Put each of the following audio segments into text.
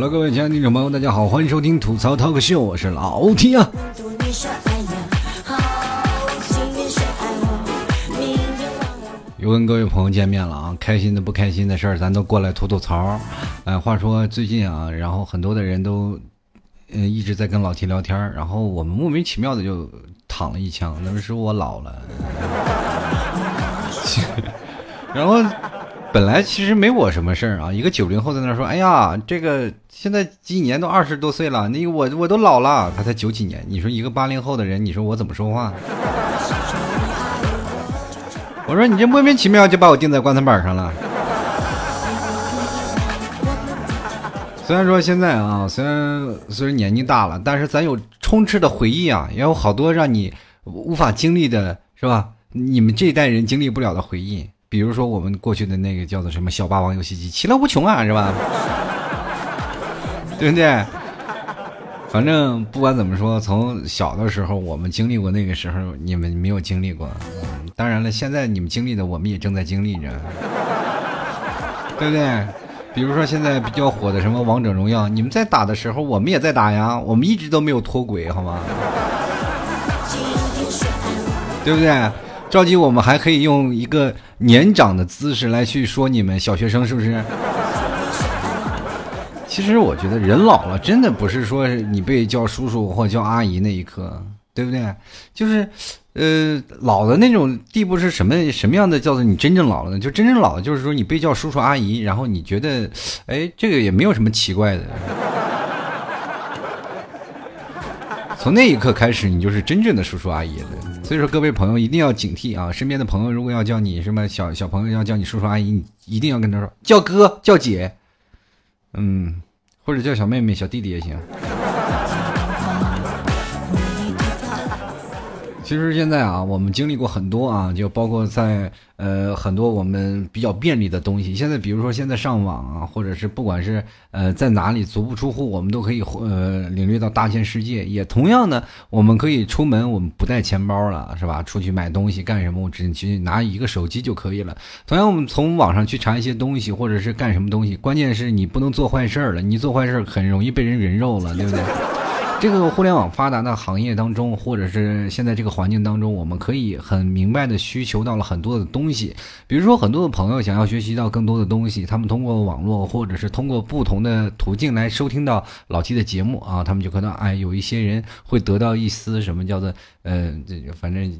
Hello，各位亲爱的听众朋友，大家好，欢迎收听吐槽 talk 秀，我是老 T 啊。又跟各位朋友见面了啊，开心的不开心的事儿，咱都过来吐吐槽。哎，话说最近啊，然后很多的人都嗯一直在跟老 T 聊天，然后我们莫名其妙的就躺了一枪，那是我老了。然 后本来其实没我什么事儿啊，一个九零后在那说：“哎呀，这个现在几年都二十多岁了，那个我我都老了。”他才九几年，你说一个八零后的人，你说我怎么说话？我说你这莫名其妙就把我钉在棺材板上了。虽然说现在啊，虽然虽然年纪大了，但是咱有充斥的回忆啊，也有好多让你无法经历的，是吧？你们这一代人经历不了的回忆，比如说我们过去的那个叫做什么小霸王游戏机，其乐无穷啊，是吧？对不对？反正不管怎么说，从小的时候我们经历过那个时候，你们没有经历过。当然了，现在你们经历的，我们也正在经历着，对不对？比如说现在比较火的什么王者荣耀，你们在打的时候，我们也在打呀，我们一直都没有脱轨，好吗？对不对？着急，我们还可以用一个年长的姿势来去说你们小学生，是不是？其实我觉得人老了，真的不是说你被叫叔叔或叫阿姨那一刻，对不对？就是。呃，老的那种地步是什么什么样的？叫做你真正老了呢？就真正老了，就是说你被叫叔叔阿姨，然后你觉得，哎，这个也没有什么奇怪的。从那一刻开始，你就是真正的叔叔阿姨了。所以说，各位朋友一定要警惕啊！身边的朋友如果要叫你什么小小朋友要叫你叔叔阿姨，你一定要跟他说叫哥叫姐，嗯，或者叫小妹妹小弟弟也行。其实现在啊，我们经历过很多啊，就包括在呃很多我们比较便利的东西。现在比如说现在上网啊，或者是不管是呃在哪里足不出户，我们都可以呃领略到大千世界。也同样呢，我们可以出门，我们不带钱包了，是吧？出去买东西干什么，我只去拿一个手机就可以了。同样，我们从网上去查一些东西，或者是干什么东西，关键是你不能做坏事了。你做坏事很容易被人人肉了，对不对？这个互联网发达的行业当中，或者是现在这个环境当中，我们可以很明白的需求到了很多的东西。比如说，很多的朋友想要学习到更多的东西，他们通过网络或者是通过不同的途径来收听到老 T 的节目啊，他们就可能哎，有一些人会得到一丝什么叫做嗯，这反正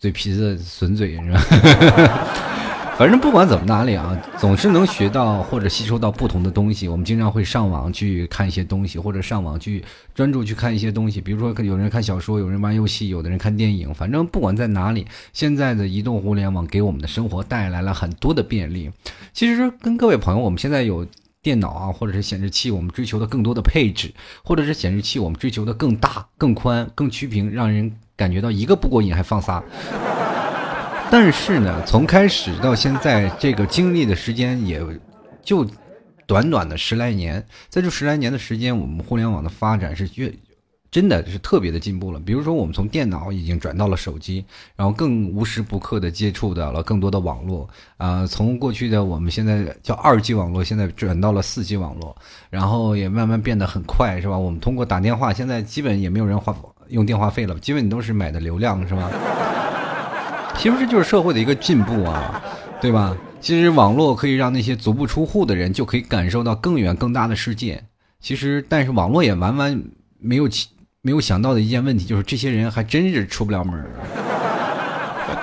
嘴皮子损嘴是吧？反正不管怎么哪里啊，总是能学到或者吸收到不同的东西。我们经常会上网去看一些东西，或者上网去专注去看一些东西。比如说，有人看小说，有人玩游戏，有的人看电影。反正不管在哪里，现在的移动互联网给我们的生活带来了很多的便利。其实跟各位朋友，我们现在有电脑啊，或者是显示器，我们追求的更多的配置，或者是显示器，我们追求的更大、更宽、更曲屏，让人感觉到一个不过瘾还放仨。但是呢，从开始到现在，这个经历的时间也就短短的十来年，在这十来年的时间，我们互联网的发展是越真的是特别的进步了。比如说，我们从电脑已经转到了手机，然后更无时不刻的接触到了更多的网络啊。从过去的我们现在叫二 G 网络，现在转到了四 G 网络，然后也慢慢变得很快，是吧？我们通过打电话，现在基本也没有人花用电话费了，基本都是买的流量，是吧？其实这就是社会的一个进步啊，对吧？其实网络可以让那些足不出户的人就可以感受到更远更大的世界。其实，但是网络也完完没有没有想到的一件问题，就是这些人还真是出不了门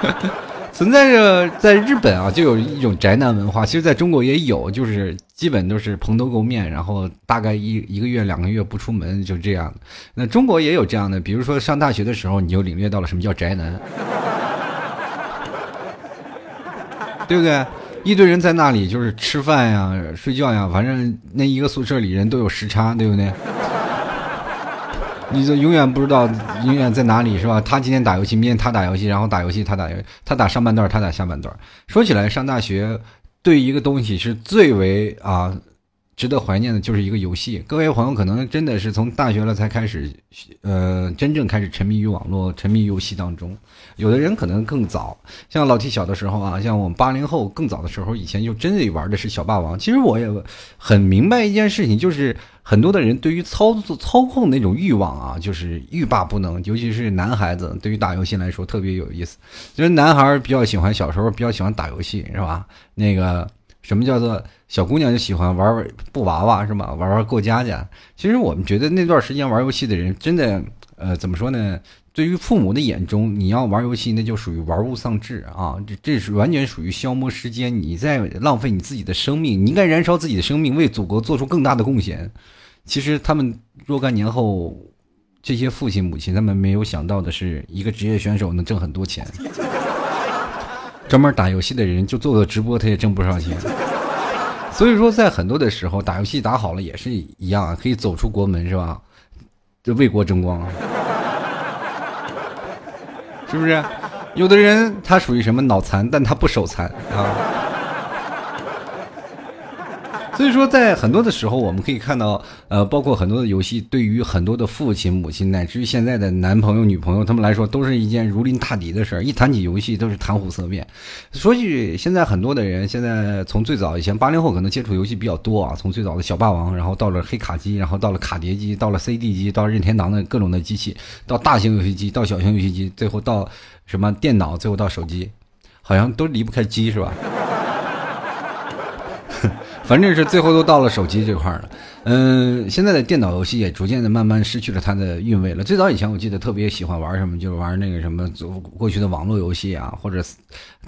存在着在日本啊，就有一种宅男文化，其实在中国也有，就是基本都是蓬头垢面，然后大概一一个月两个月不出门，就这样。那中国也有这样的，比如说上大学的时候，你就领略到了什么叫宅男。对不对？一堆人在那里就是吃饭呀、睡觉呀，反正那一个宿舍里人都有时差，对不对？你就永远不知道永远在哪里，是吧？他今天打游戏，明天他打游戏，然后打游戏他打游戏，他打上半段，他打下半段。说起来，上大学对一个东西是最为啊值得怀念的就是一个游戏。各位朋友可能真的是从大学了才开始，呃，真正开始沉迷于网络、沉迷游戏当中。有的人可能更早，像老 T 小的时候啊，像我们八零后更早的时候，以前就真的玩的是小霸王。其实我也很明白一件事情，就是很多的人对于操作操控那种欲望啊，就是欲罢不能。尤其是男孩子，对于打游戏来说特别有意思。就是男孩比较喜欢小时候比较喜欢打游戏，是吧？那个什么叫做小姑娘就喜欢玩玩布娃娃，是吧？玩玩过家家。其实我们觉得那段时间玩游戏的人，真的，呃，怎么说呢？对于父母的眼中，你要玩游戏，那就属于玩物丧志啊！这这是完全属于消磨时间，你在浪费你自己的生命。你应该燃烧自己的生命，为祖国做出更大的贡献。其实他们若干年后，这些父亲母亲他们没有想到的是，一个职业选手能挣很多钱。专门打游戏的人就做做直播，他也挣不少钱。所以说，在很多的时候，打游戏打好了也是一样，可以走出国门，是吧？就为国争光。是不是？有的人他属于什么脑残，但他不手残啊。所以说，在很多的时候，我们可以看到，呃，包括很多的游戏，对于很多的父亲、母亲，乃至于现在的男朋友、女朋友，他们来说，都是一件如临大敌的事儿。一谈起游戏，都是谈虎色变。说句，现在很多的人，现在从最早以前八零后可能接触游戏比较多啊，从最早的小霸王，然后到了黑卡机，然后到了卡碟机，到了 CD 机，到任天堂的各种的机器，到大型游戏机，到小型游戏机，最后到什么电脑，最后到手机，好像都离不开机，是吧？反正是最后都到了手机这块了，嗯，现在的电脑游戏也逐渐的慢慢失去了它的韵味了。最早以前我记得特别喜欢玩什么，就是玩那个什么过去的网络游戏啊，或者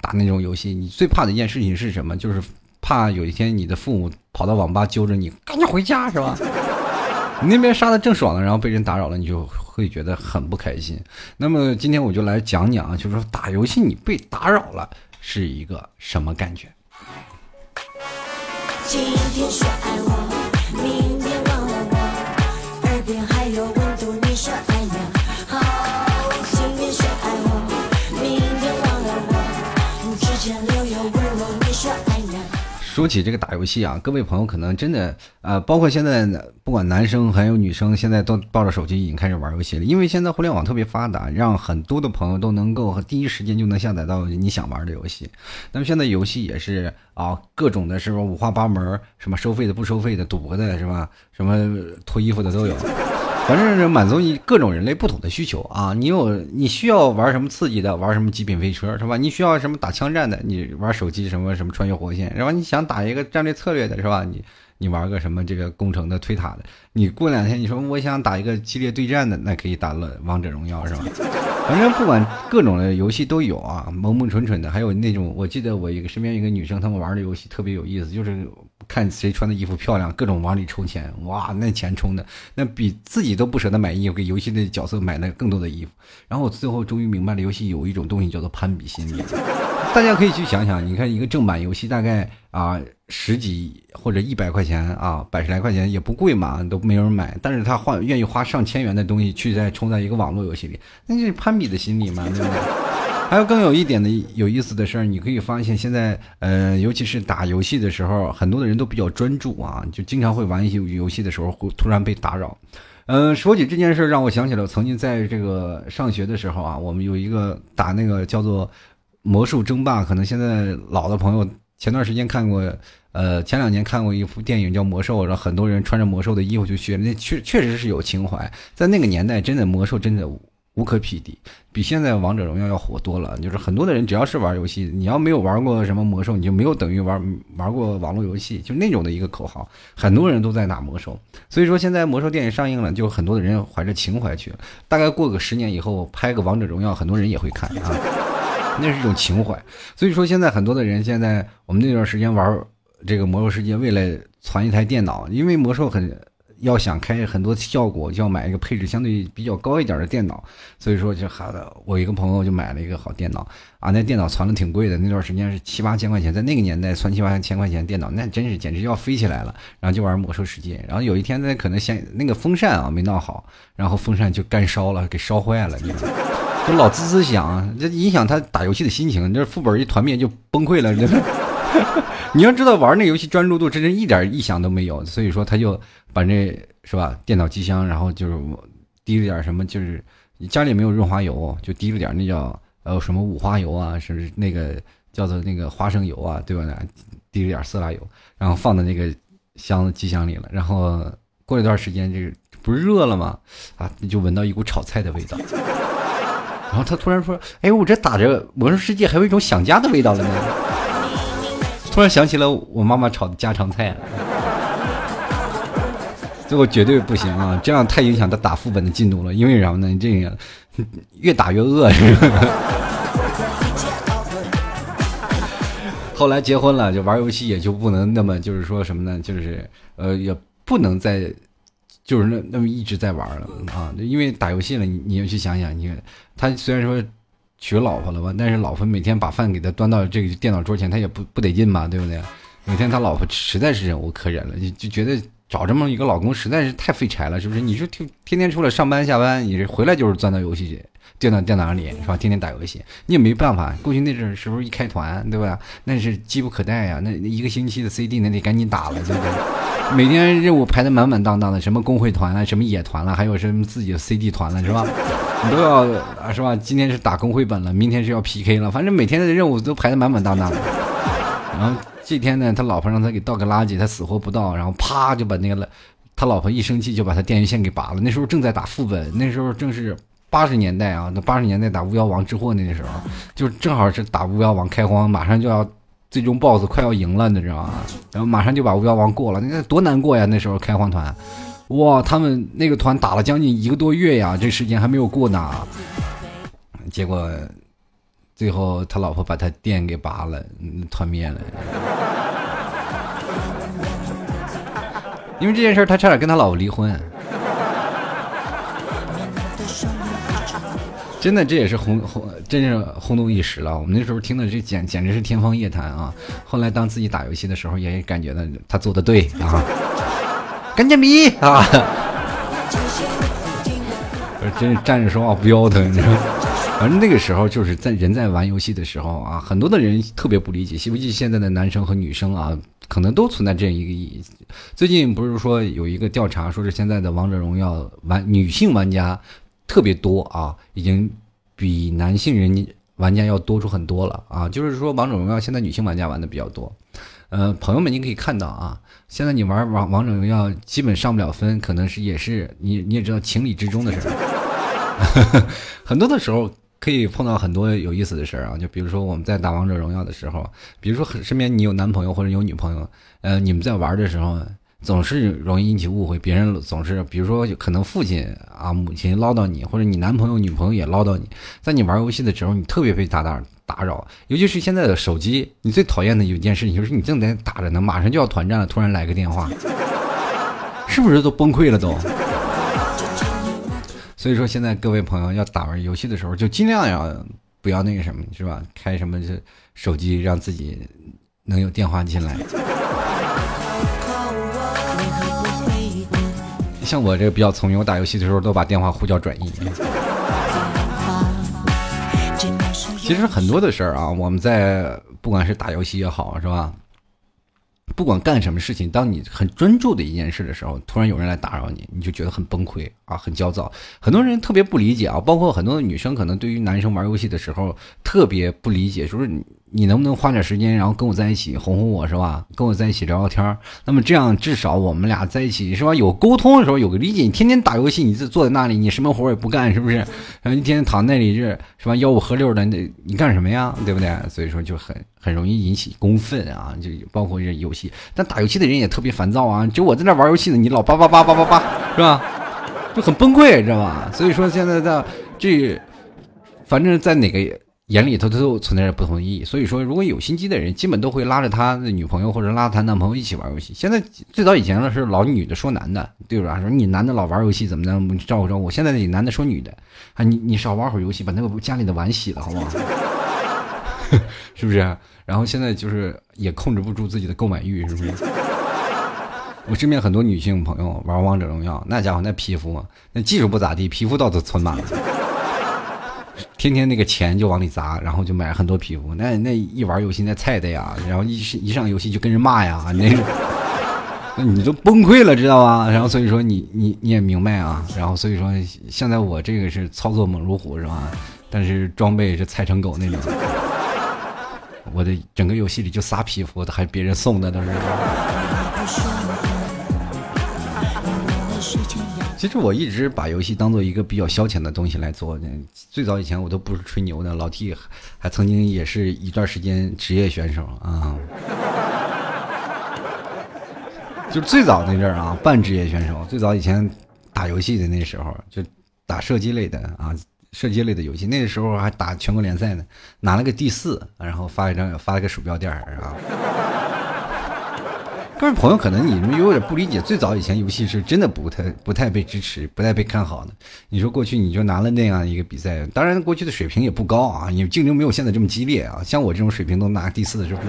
打那种游戏。你最怕的一件事情是什么？就是怕有一天你的父母跑到网吧揪着你，赶紧回家，是吧？你 那边杀的正爽呢，然后被人打扰了，你就会觉得很不开心。那么今天我就来讲讲，就是说打游戏你被打扰了是一个什么感觉。今天说爱我，说起这个打游戏啊，各位朋友可能真的啊，包括现在不管男生还有女生，现在都抱着手机已经开始玩游戏了。因为现在互联网特别发达，让很多的朋友都能够第一时间就能下载到你想玩的游戏。那么现在游戏也是啊，各种的是吧，五花八门，什么收费的、不收费的、赌博的，是吧？什么脱衣服的都有。反正是满足你各种人类不同的需求啊！你有你需要玩什么刺激的，玩什么极品飞车是吧？你需要什么打枪战的，你玩手机什么什么穿越火线，然后你想打一个战略策略的是吧？你你玩个什么这个工程的推塔的，你过两天你说我想打一个激烈对战的，那可以打了王者荣耀是吧？反正不管各种的游戏都有啊，萌萌蠢蠢的，还有那种我记得我一个身边一个女生，她们玩的游戏特别有意思，就是。看谁穿的衣服漂亮，各种往里充钱，哇，那钱充的那比自己都不舍得买衣服，给游戏的角色买了更多的衣服。然后我最后终于明白了，游戏有一种东西叫做攀比心理。大家可以去想想，你看一个正版游戏大概啊十几或者一百块钱啊，百十来块钱也不贵嘛，都没有人买。但是他花愿意花上千元的东西去再充在一个网络游戏里，那就是攀比的心理嘛，对不对？还有更有一点的有意思的事儿，你可以发现现在，呃，尤其是打游戏的时候，很多的人都比较专注啊，就经常会玩一些游戏的时候会突然被打扰。嗯，说起这件事儿，让我想起了曾经在这个上学的时候啊，我们有一个打那个叫做《魔兽争霸》，可能现在老的朋友前段时间看过，呃，前两年看过一部电影叫《魔兽》，然后很多人穿着魔兽的衣服去学，那确确实是有情怀，在那个年代，真的魔兽真的。无可匹敌，比现在王者荣耀要火多了。就是很多的人，只要是玩游戏，你要没有玩过什么魔兽，你就没有等于玩玩过网络游戏，就那种的一个口号，很多人都在打魔兽。所以说，现在魔兽电影上映了，就很多的人怀着情怀去。大概过个十年以后，拍个王者荣耀，很多人也会看啊，那是一种情怀。所以说，现在很多的人，现在我们那段时间玩这个魔兽世界，为了攒一台电脑，因为魔兽很。要想开很多效果，就要买一个配置相对比较高一点的电脑。所以说，就好的，我一个朋友就买了一个好电脑啊。那电脑攒的挺贵的，那段时间是七八千块钱，在那个年代攒七八千块钱电脑，那真是简直要飞起来了。然后就玩魔兽世界，然后有一天呢，可能先那个风扇啊没闹好，然后风扇就干烧了，给烧坏了，就老滋滋响，这影响他打游戏的心情。这副本一团灭就崩溃了，你要知道玩那游戏专注度真是一点异响都没有，所以说他就把那是吧电脑机箱，然后就是滴了点什么，就是家里没有润滑油，就滴了点那叫呃什么五花油啊，是那个叫做那个花生油啊，对吧？滴了点色拉油，然后放在那个箱子机箱里了，然后过了一段时间，这个不是热了吗？啊，就闻到一股炒菜的味道。然后他突然说：“哎，我这打着魔兽世界还有一种想家的味道了呢。”突然想起了我妈妈炒的家常菜，最后绝对不行啊！这样太影响他打副本的进度了。因为什么呢？这个越打越饿。后来结婚了，就玩游戏也就不能那么就是说什么呢？就是呃，也不能再。就是那那么一直在玩了啊，因为打游戏了，你你要去想想，你他虽然说娶老婆了吧，但是老婆每天把饭给他端到这个电脑桌前，他也不不得劲嘛，对不对？每天他老婆实在是忍无可忍了，就觉得找这么一个老公实在是太费柴了，是不是？你说天天天出来上班下班，你这回来就是钻到游戏里。电脑电脑里是吧？天天打游戏，你也没办法。过去那阵时候一开团，对吧？那是机不可待呀。那一个星期的 CD 那得赶紧打了，对不对？每天任务排的满满当当的，什么公会团了，什么野团了，还有什么自己的 CD 团了，是吧？你都要，是吧？今天是打公会本了，明天是要 PK 了，反正每天的任务都排的满满当当的。然后这天呢，他老婆让他给倒个垃圾，他死活不倒，然后啪就把那个了他老婆一生气就把他电源线给拔了。那时候正在打副本，那时候正是。八十年代啊，那八十年代打巫妖王之祸那个时候，就正好是打巫妖王开荒，马上就要最终 BOSS 快要赢了，你知道吗？然后马上就把巫妖王过了，那多难过呀！那时候开荒团，哇，他们那个团打了将近一个多月呀，这时间还没有过呢。结果最后他老婆把他电给拔了，团灭了。因为这件事他差点跟他老婆离婚。真的，这也是轰轰，真是轰动一时了。我们那时候听的这简简直是天方夜谭啊！后来当自己打游戏的时候，也感觉到他做的对啊，干净逼啊！真是站着说话不腰疼，你知道？反正那个时候就是在人在玩游戏的时候啊，很多的人特别不理解，西游记现在的男生和女生啊，可能都存在这样一个意义。最近不是说有一个调查，说是现在的王者荣耀玩女性玩家。特别多啊，已经比男性人玩家要多出很多了啊！就是说，王者荣耀现在女性玩家玩的比较多。呃，朋友们，你可以看到啊，现在你玩王王者荣耀基本上不了分，可能是也是你你也知道情理之中的事儿。很多的时候可以碰到很多有意思的事儿啊，就比如说我们在打王者荣耀的时候，比如说身边你有男朋友或者有女朋友，呃，你们在玩的时候。总是容易引起误会，别人总是，比如说，可能父亲啊、母亲唠叨你，或者你男朋友、女朋友也唠叨你，在你玩游戏的时候，你特别被打打打扰，尤其是现在的手机，你最讨厌的有一件事情就是你正在打着呢，马上就要团战了，突然来个电话，是不是都崩溃了都？所以说，现在各位朋友要打玩游戏的时候，就尽量要不要那个什么，是吧？开什么手机，让自己能有电话进来。像我这个比较聪明，我打游戏的时候都把电话呼叫转移。其实很多的事儿啊，我们在不管是打游戏也好，是吧？不管干什么事情，当你很专注的一件事的时候，突然有人来打扰你，你就觉得很崩溃啊，很焦躁。很多人特别不理解啊，包括很多的女生，可能对于男生玩游戏的时候特别不理解，就是你你。能不能花点时间，然后跟我在一起哄哄我，是吧？跟我在一起聊聊天那么这样至少我们俩在一起，是吧？有沟通的时候有个理解。你天天打游戏，你就坐在那里，你什么活也不干，是不是？然后一天天躺那里，是是吧？吆五喝六的，那你干什么呀？对不对？所以说就很很容易引起公愤啊！就包括这游戏，但打游戏的人也特别烦躁啊！就我在那玩游戏呢，你老叭叭叭叭叭叭，是吧？就很崩溃，知道吧？所以说现在在这，反正在哪个。眼里头都存在着不同的意义，所以说，如果有心机的人，基本都会拉着他的女朋友或者拉他男朋友一起玩游戏。现在最早以前呢是老女的说男的，对吧？说你男的老玩游戏怎么的，照顾照顾。现在你男的说女的，啊，你你少玩会儿游戏，把那个家里的碗洗了，好不好？是不是？然后现在就是也控制不住自己的购买欲，是不是？我身边很多女性朋友玩王者荣耀，那家伙那皮肤，那技术不咋地，皮肤倒是存满了。天天那个钱就往里砸，然后就买很多皮肤。那那一玩游戏那菜的呀，然后一一上游戏就跟人骂呀，那那你都崩溃了，知道吧？然后所以说你你你也明白啊。然后所以说现在我这个是操作猛如虎是吧？但是装备是菜成狗那种。我的整个游戏里就仨皮肤，还别人送的都是。其实我一直把游戏当做一个比较消遣的东西来做。最早以前我都不是吹牛的，老 T 还曾经也是一段时间职业选手啊。就最早那阵儿啊，半职业选手。最早以前打游戏的那时候，就打射击类的啊，射击类的游戏。那个时候还打全国联赛呢，拿了个第四，然后发一张发了个鼠标垫儿啊。各位朋友，可能你们有点不理解，最早以前游戏是真的不太不太被支持，不太被看好的。你说过去你就拿了那样一个比赛，当然过去的水平也不高啊，你竞争没有现在这么激烈啊。像我这种水平都拿第四，是不是？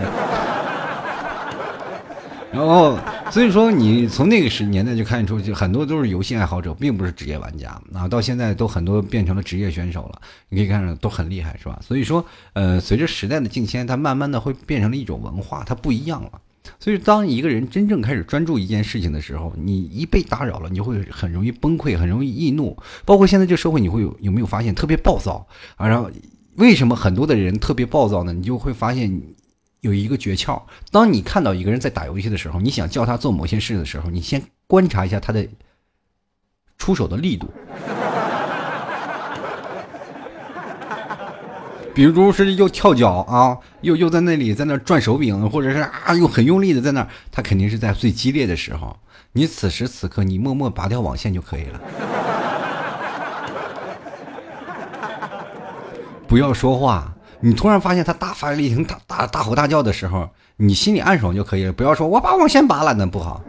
然后，所以说你从那个时年代就看出，就很多都是游戏爱好者，并不是职业玩家啊。到现在都很多变成了职业选手了，你可以看到都很厉害，是吧？所以说，呃，随着时代的进迁，它慢慢的会变成了一种文化，它不一样了。所以，当一个人真正开始专注一件事情的时候，你一被打扰了，你就会很容易崩溃，很容易易怒。包括现在这社会，你会有有没有发现特别暴躁啊？然后，为什么很多的人特别暴躁呢？你就会发现有一个诀窍：当你看到一个人在打游戏的时候，你想叫他做某些事的时候，你先观察一下他的出手的力度。比如说是又跳脚啊，又又在那里在那转手柄，或者是啊又很用力的在那儿，他肯定是在最激烈的时候。你此时此刻你默默拔掉网线就可以了，不要说话。你突然发现他大发雷霆、大大大吼大叫的时候，你心里暗爽就可以了。不要说我把网线拔了，那不好。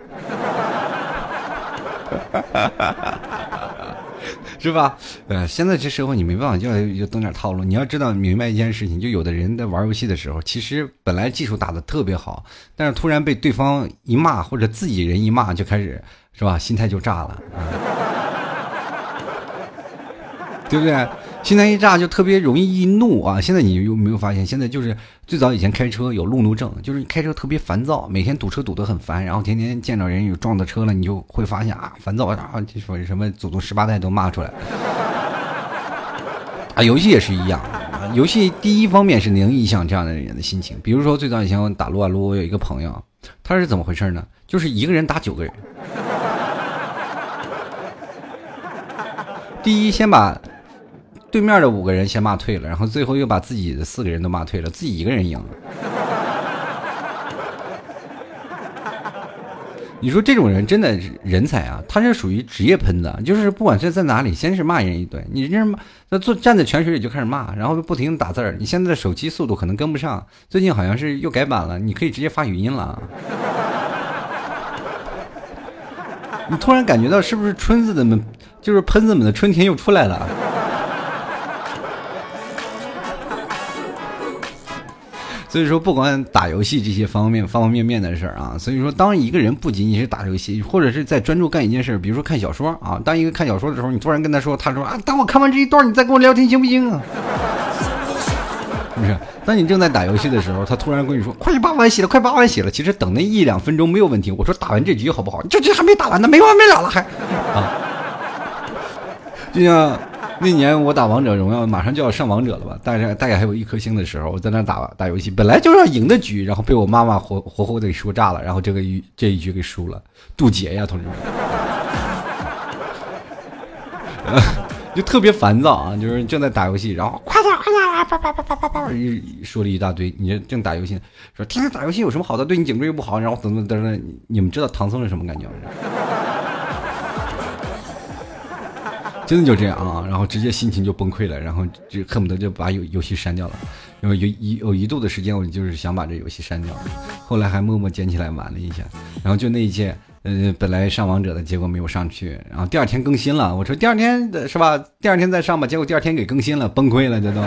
是吧？呃，现在这社会你没办法，就要就懂点套路。你要知道明白一件事情，就有的人在玩游戏的时候，其实本来技术打的特别好，但是突然被对方一骂或者自己人一骂，就开始是吧？心态就炸了，对不对？心态一炸就特别容易易怒啊！现在你有没有发现？现在就是最早以前开车有路怒症，就是开车特别烦躁，每天堵车堵得很烦，然后天天见着人有撞的车了，你就会发现啊，烦躁啊，就说什么祖宗十八代都骂出来。啊，游戏也是一样，游戏第一方面是能影响这样的人的心情。比如说最早以前我打撸啊撸，我有一个朋友，他是怎么回事呢？就是一个人打九个人，第一先把。对面的五个人先骂退了，然后最后又把自己的四个人都骂退了，自己一个人赢。你说这种人真的是人才啊！他是属于职业喷子，就是不管是在哪里，先是骂人一顿，你这骂，那坐站在泉水里就开始骂，然后不停的打字儿。你现在的手机速度可能跟不上，最近好像是又改版了，你可以直接发语音了。你突然感觉到是不是春子们，就是喷子们的春天又出来了？所以说，不管打游戏这些方面方方面面的事儿啊，所以说，当一个人不仅仅是打游戏，或者是在专注干一件事，比如说看小说啊，当一个看小说的时候，你突然跟他说，他说啊，等我看完这一段，你再跟我聊天行不行啊？是不是？当你正在打游戏的时候，他突然跟你说，快把碗洗了，快把碗洗了。其实等那一两分钟没有问题。我说打完这局好不好？这局还没打完呢，没完没了了还啊？就像。那年我打王者荣耀，马上就要上王者了吧？大概大概还有一颗星的时候，我在那打打游戏，本来就是要赢的局，然后被我妈妈活活活的给说炸了，然后这个一这一局给输了，渡劫呀，同志们，就特别烦躁啊！就是正在打游戏，然后快点快点，叭叭叭叭叭叭，一说了一大堆。你正打游戏，说天天打游戏有什么好的？对你颈椎又不好，然后等等等等，你们知道唐僧是什么感觉吗？真的就这样啊，然后直接心情就崩溃了，然后就恨不得就把游游戏删掉了。然后有一有一度的时间，我就是想把这游戏删掉，后来还默默捡起来玩了一下。然后就那一届，呃，本来上王者的结果没有上去，然后第二天更新了，我说第二天是吧？第二天再上吧，结果第二天给更新了，崩溃了，这都。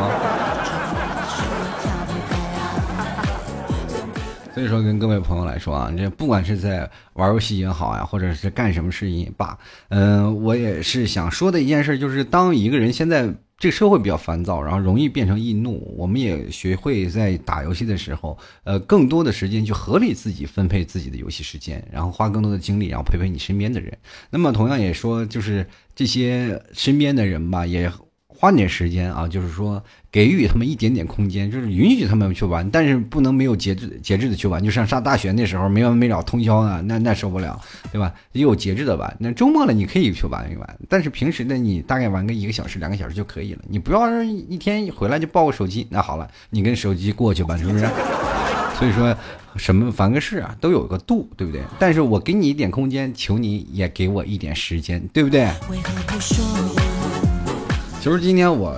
所以说，跟各位朋友来说啊，这不管是在玩游戏也好呀，或者是干什么事情也罢，嗯，我也是想说的一件事，就是当一个人现在这个社会比较烦躁，然后容易变成易怒。我们也学会在打游戏的时候，呃，更多的时间去合理自己分配自己的游戏时间，然后花更多的精力，然后陪陪你身边的人。那么同样也说，就是这些身边的人吧，也。花点时间啊，就是说给予他们一点点空间，就是允许他们去玩，但是不能没有节制节制的去玩。就像上大学那时候没完没了通宵啊，那那受不了，对吧？也有节制的玩。那周末了你可以去玩一玩，但是平时呢，你大概玩个一个小时、两个小时就可以了。你不要一天回来就抱个手机，那好了，你跟手机过去吧，是不是？所以说，什么凡个事啊都有个度，对不对？但是我给你一点空间，求你也给我一点时间，对不对？其实今天我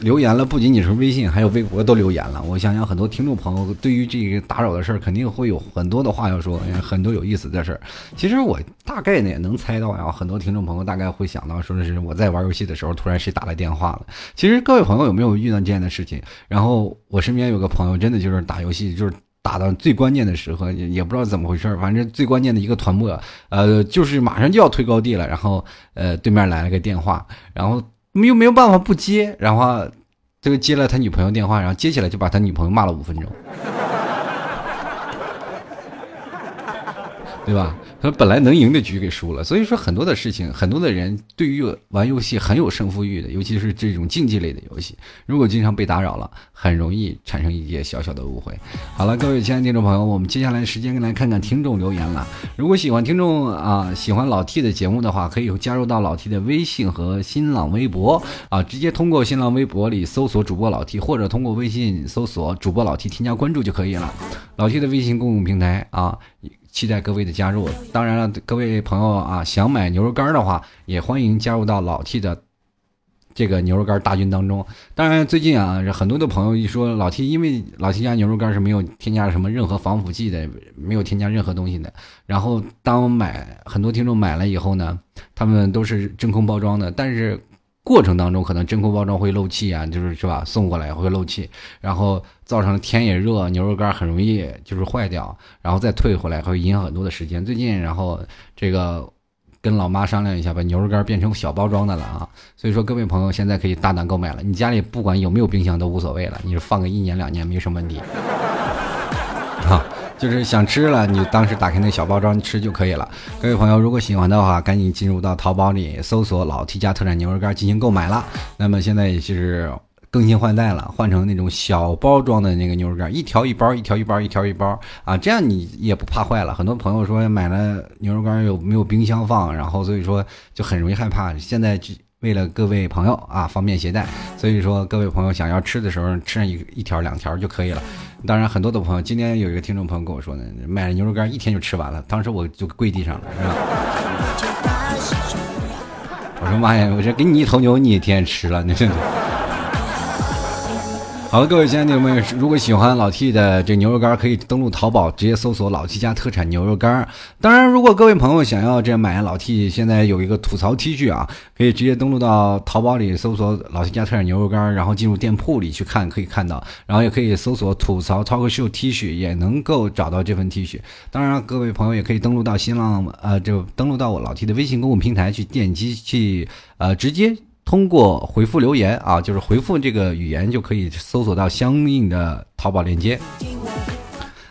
留言了，不仅仅是微信，还有微博都留言了。我想想，很多听众朋友对于这个打扰的事儿，肯定会有很多的话要说，很多有意思的事儿。其实我大概呢也能猜到呀，很多听众朋友大概会想到，说的是我在玩游戏的时候，突然谁打来电话了。其实各位朋友有没有遇到这样的事情？然后我身边有个朋友，真的就是打游戏，就是打到最关键的时候，也不知道怎么回事反正最关键的一个团末，呃，就是马上就要推高地了，然后呃，对面来了个电话，然后。又没有办法不接，然后这个接了他女朋友电话，然后接起来就把他女朋友骂了五分钟，对吧？他本来能赢的局给输了，所以说很多的事情，很多的人对于玩游戏很有胜负欲的，尤其是这种竞技类的游戏，如果经常被打扰了，很容易产生一些小小的误会。好了，各位亲爱的听众朋友，我们接下来时间来看看听众留言了。如果喜欢听众啊，喜欢老 T 的节目的话，可以加入到老 T 的微信和新浪微博啊，直接通过新浪微博里搜索主播老 T，或者通过微信搜索主播老 T 添加关注就可以了。老 T 的微信公共平台啊。期待各位的加入，当然了，各位朋友啊，想买牛肉干的话，也欢迎加入到老 T 的这个牛肉干大军当中。当然，最近啊，很多的朋友一说老 T，因为老 T 家牛肉干是没有添加什么任何防腐剂的，没有添加任何东西的。然后，当买很多听众买了以后呢，他们都是真空包装的，但是。过程当中可能真空包装会漏气啊，就是是吧？送过来会漏气，然后造成天也热，牛肉干很容易就是坏掉，然后再退回来会影响很多的时间。最近然后这个跟老妈商量一下，把牛肉干变成小包装的了啊。所以说各位朋友现在可以大胆购买了，你家里不管有没有冰箱都无所谓了，你是放个一年两年没什么问题 啊。就是想吃了，你当时打开那小包装吃就可以了。各位朋友，如果喜欢的话，赶紧进入到淘宝里搜索“老 T 家特产牛肉干”进行购买了。那么现在也就是更新换代了，换成那种小包装的那个牛肉干，一条一包，一条一包，一条一包啊，这样你也不怕坏了。很多朋友说买了牛肉干有没有冰箱放，然后所以说就很容易害怕。现在就为了各位朋友啊方便携带，所以说各位朋友想要吃的时候吃上一一条两条就可以了。当然，很多的朋友，今天有一个听众朋友跟我说呢，买了牛肉干一天就吃完了，当时我就跪地上了，是吧？我说妈呀，我这给你一头牛，你也天天吃了，你这。好了，各位亲爱的朋友们，如果喜欢老 T 的这牛肉干，可以登录淘宝，直接搜索“老 T 家特产牛肉干”。当然，如果各位朋友想要这买老 T，现在有一个吐槽 T 恤啊，可以直接登录到淘宝里搜索“老 T 家特产牛肉干”，然后进入店铺里去看，可以看到。然后也可以搜索“吐槽 Talk Show T 恤”，也能够找到这份 T 恤。当然，各位朋友也可以登录到新浪，呃，就登录到我老 T 的微信公共平台去点击去，呃，直接。通过回复留言啊，就是回复这个语言就可以搜索到相应的淘宝链接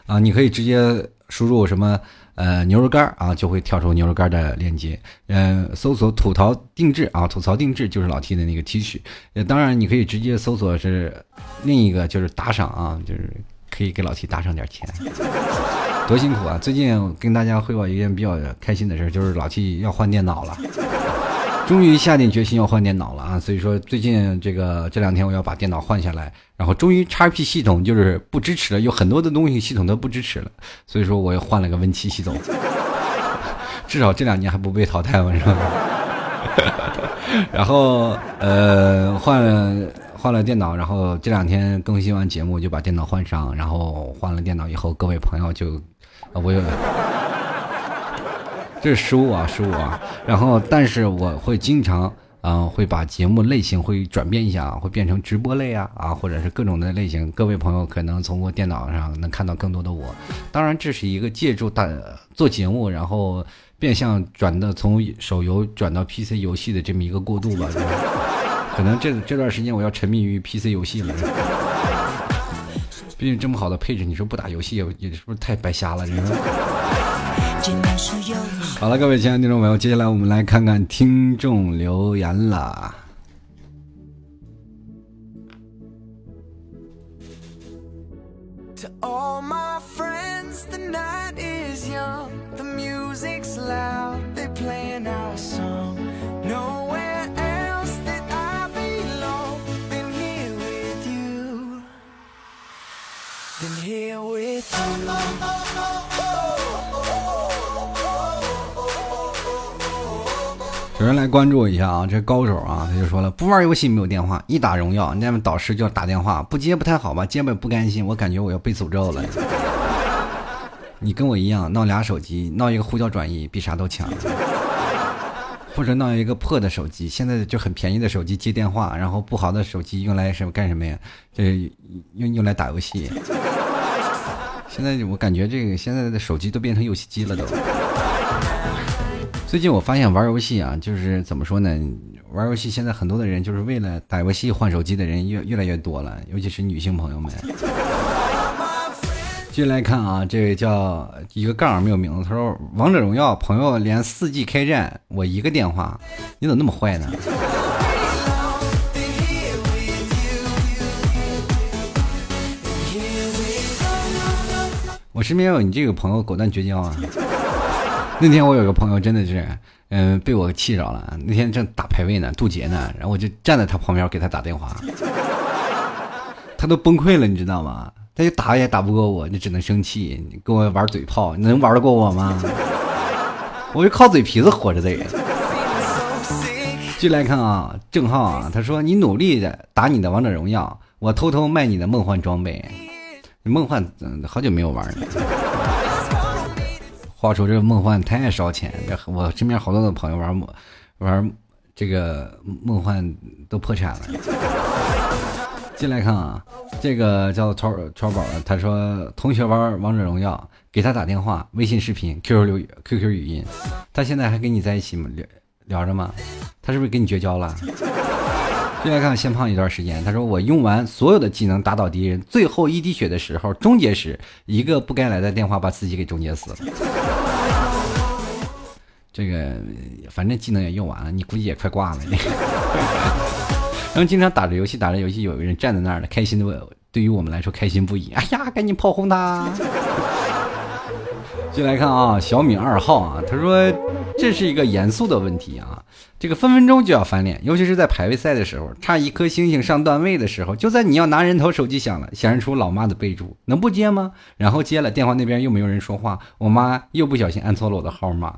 啊，你可以直接输入什么呃牛肉干啊，就会跳出牛肉干的链接。嗯，搜索吐槽定制啊，吐槽定制就是老 T 的那个 T 恤。呃，当然你可以直接搜索是另一个就是打赏啊，就是可以给老 T 打上点钱。多辛苦啊！最近跟大家汇报一件比较开心的事，就是老 T 要换电脑了。终于下定决心要换电脑了啊！所以说最近这个这两天我要把电脑换下来，然后终于 XP 系统就是不支持了，有很多的东西系统都不支持了，所以说我又换了个 Win 七系统，至少这两年还不被淘汰嘛，是吧？然后呃换了换了电脑，然后这两天更新完节目就把电脑换上，然后换了电脑以后，各位朋友就我有。这是失误啊，失误啊！然后，但是我会经常，嗯，会把节目类型会转变一下，会变成直播类啊，啊，或者是各种的类型。各位朋友可能从我电脑上能看到更多的我。当然，这是一个借助大做节目，然后变相转的从手游转到 PC 游戏的这么一个过渡吧。可能这这段时间我要沉迷于 PC 游戏了。毕竟这么好的配置，你说不打游戏也也是不是太白瞎了？你说。好了，各位亲爱的听众朋友，接下来我们来看看听众留言了。有来关注我一下啊，这高手啊，他就说了，不玩游戏没有电话，一打荣耀，那们导师就要打电话，不接不太好吧？接吧不甘心，我感觉我要被诅咒了。你跟我一样，闹俩手机，闹一个呼叫转移比啥都强，或者闹一个破的手机，现在就很便宜的手机接电话，然后不好的手机用来什么干什么呀？这用用来打游戏。现在我感觉这个现在的手机都变成游戏机了都。最近我发现玩游戏啊，就是怎么说呢？玩游戏现在很多的人就是为了打游戏换手机的人越越来越多了，尤其是女性朋友们。继续来看啊，这位叫一个杠没有名字，他说：“王者荣耀朋友连四 G 开战，我一个电话，你怎么那么坏呢？” 我身边有你这个朋友，果断绝交啊！那天我有个朋友真的是，嗯，被我气着了。那天正打排位呢，渡劫呢，然后我就站在他旁边给他打电话，他都崩溃了，你知道吗？他就打也打不过我，你只能生气，你跟我玩嘴炮，你能玩得过我吗？我就靠嘴皮子活着的人。进来看啊，郑浩啊，他说你努力的打你的王者荣耀，我偷偷卖你的梦幻装备。梦幻，嗯，好久没有玩了。话说这个梦幻太烧钱，这我身边好多的朋友玩梦玩这个梦幻都破产了。进来看啊，这个叫超超宝的，他说同学玩王者荣耀，给他打电话，微信视频，QQ 留 QQ 语音，他现在还跟你在一起吗？聊聊着吗？他是不是跟你绝交了？进来看先胖一段时间，他说我用完所有的技能打倒敌人，最后一滴血的时候终结时，一个不该来的电话把自己给终结死了。这个反正技能也用完了，你估计也快挂了。然后经常打着游戏，打着游戏，有一个人站在那儿了，开心的，对于我们来说开心不已。哎呀，赶紧炮轰他！进来看啊，小米二号啊，他说这是一个严肃的问题啊，这个分分钟就要翻脸，尤其是在排位赛的时候，差一颗星星上段位的时候，就在你要拿人头，手机响了，显示出老妈的备注，能不接吗？然后接了，电话那边又没有人说话，我妈又不小心按错了我的号码，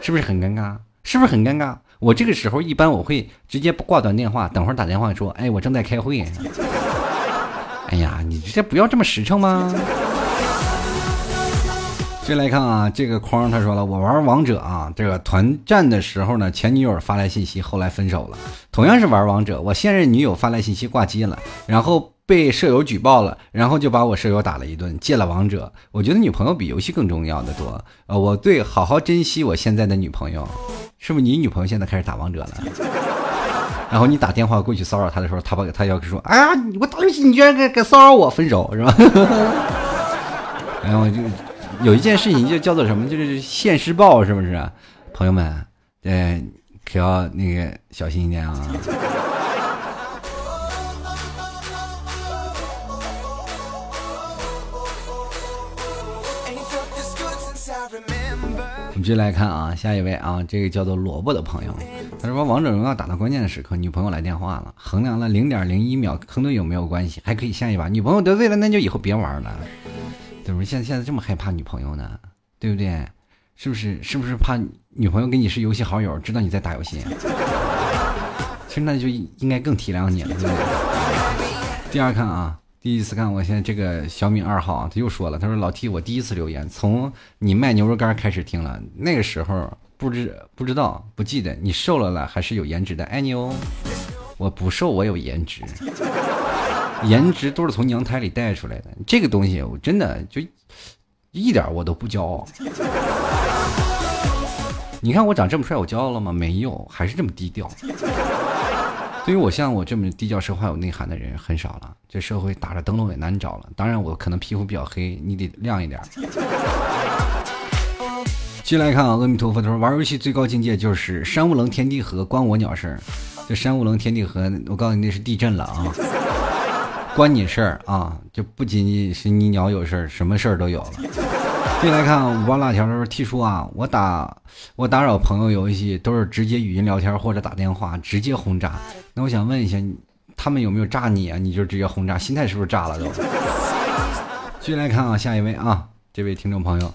是不是很尴尬？是不是很尴尬？我这个时候一般我会直接挂断电话，等会儿打电话说，哎，我正在开会。哎呀，你这不要这么实诚吗？接来看啊，这个框他说了，我玩王者啊，这个团战的时候呢，前女友发来信息，后来分手了。同样是玩王者，我现任女友发来信息挂机了，然后被舍友举报了，然后就把我舍友打了一顿，戒了王者。我觉得女朋友比游戏更重要的多。呃，我对好好珍惜我现在的女朋友，是不是你女朋友现在开始打王者了？然后你打电话过去骚扰她的时候，她把她要说，哎呀，我打游戏你居然敢敢骚扰我，分手是吧？然后就。有一件事情就叫做什么，就是现世报，是不是？朋友们，对，可要那个小心一点啊！我们继续来看啊，下一位啊，这个叫做萝卜的朋友，他说：“王者荣耀打到关键的时刻，女朋友来电话了，衡量了零点零一秒，坑队友没有关系，还可以下一把。女朋友得罪了，那就以后别玩了。”怎么现现在这么害怕女朋友呢？对不对？是不是？是不是怕女朋友跟你是游戏好友，知道你在打游戏？其实那就应该更体谅你了，第二看啊，第一次看，我现在这个小米二号，他又说了，他说老 T，我第一次留言，从你卖牛肉干开始听了，那个时候不知不知道不记得你瘦了了还是有颜值的，爱你哦。我不瘦，我有颜值。颜值都是从娘胎里带出来的，这个东西我真的就一点我都不骄傲。你看我长这么帅，我骄傲了吗？没有，还是这么低调。对于我像我这么低调、说话有内涵的人很少了，这社会打着灯笼也难找了。当然，我可能皮肤比较黑，你得亮一点。继续来看啊，阿弥陀佛，他说玩游戏最高境界就是山无棱，天地合，关我鸟事。这山无棱，天地合，我告诉你那是地震了啊，关你事儿啊，就不仅仅是你鸟有事儿，什么事儿都有了。继续来看五包辣条，他说 T 叔啊，我打我打扰朋友游戏都是直接语音聊天或者打电话，直接轰炸。那我想问一下，他们有没有炸你啊？你就直接轰炸，心态是不是炸了都？继续来看啊，下一位啊，这位听众朋友，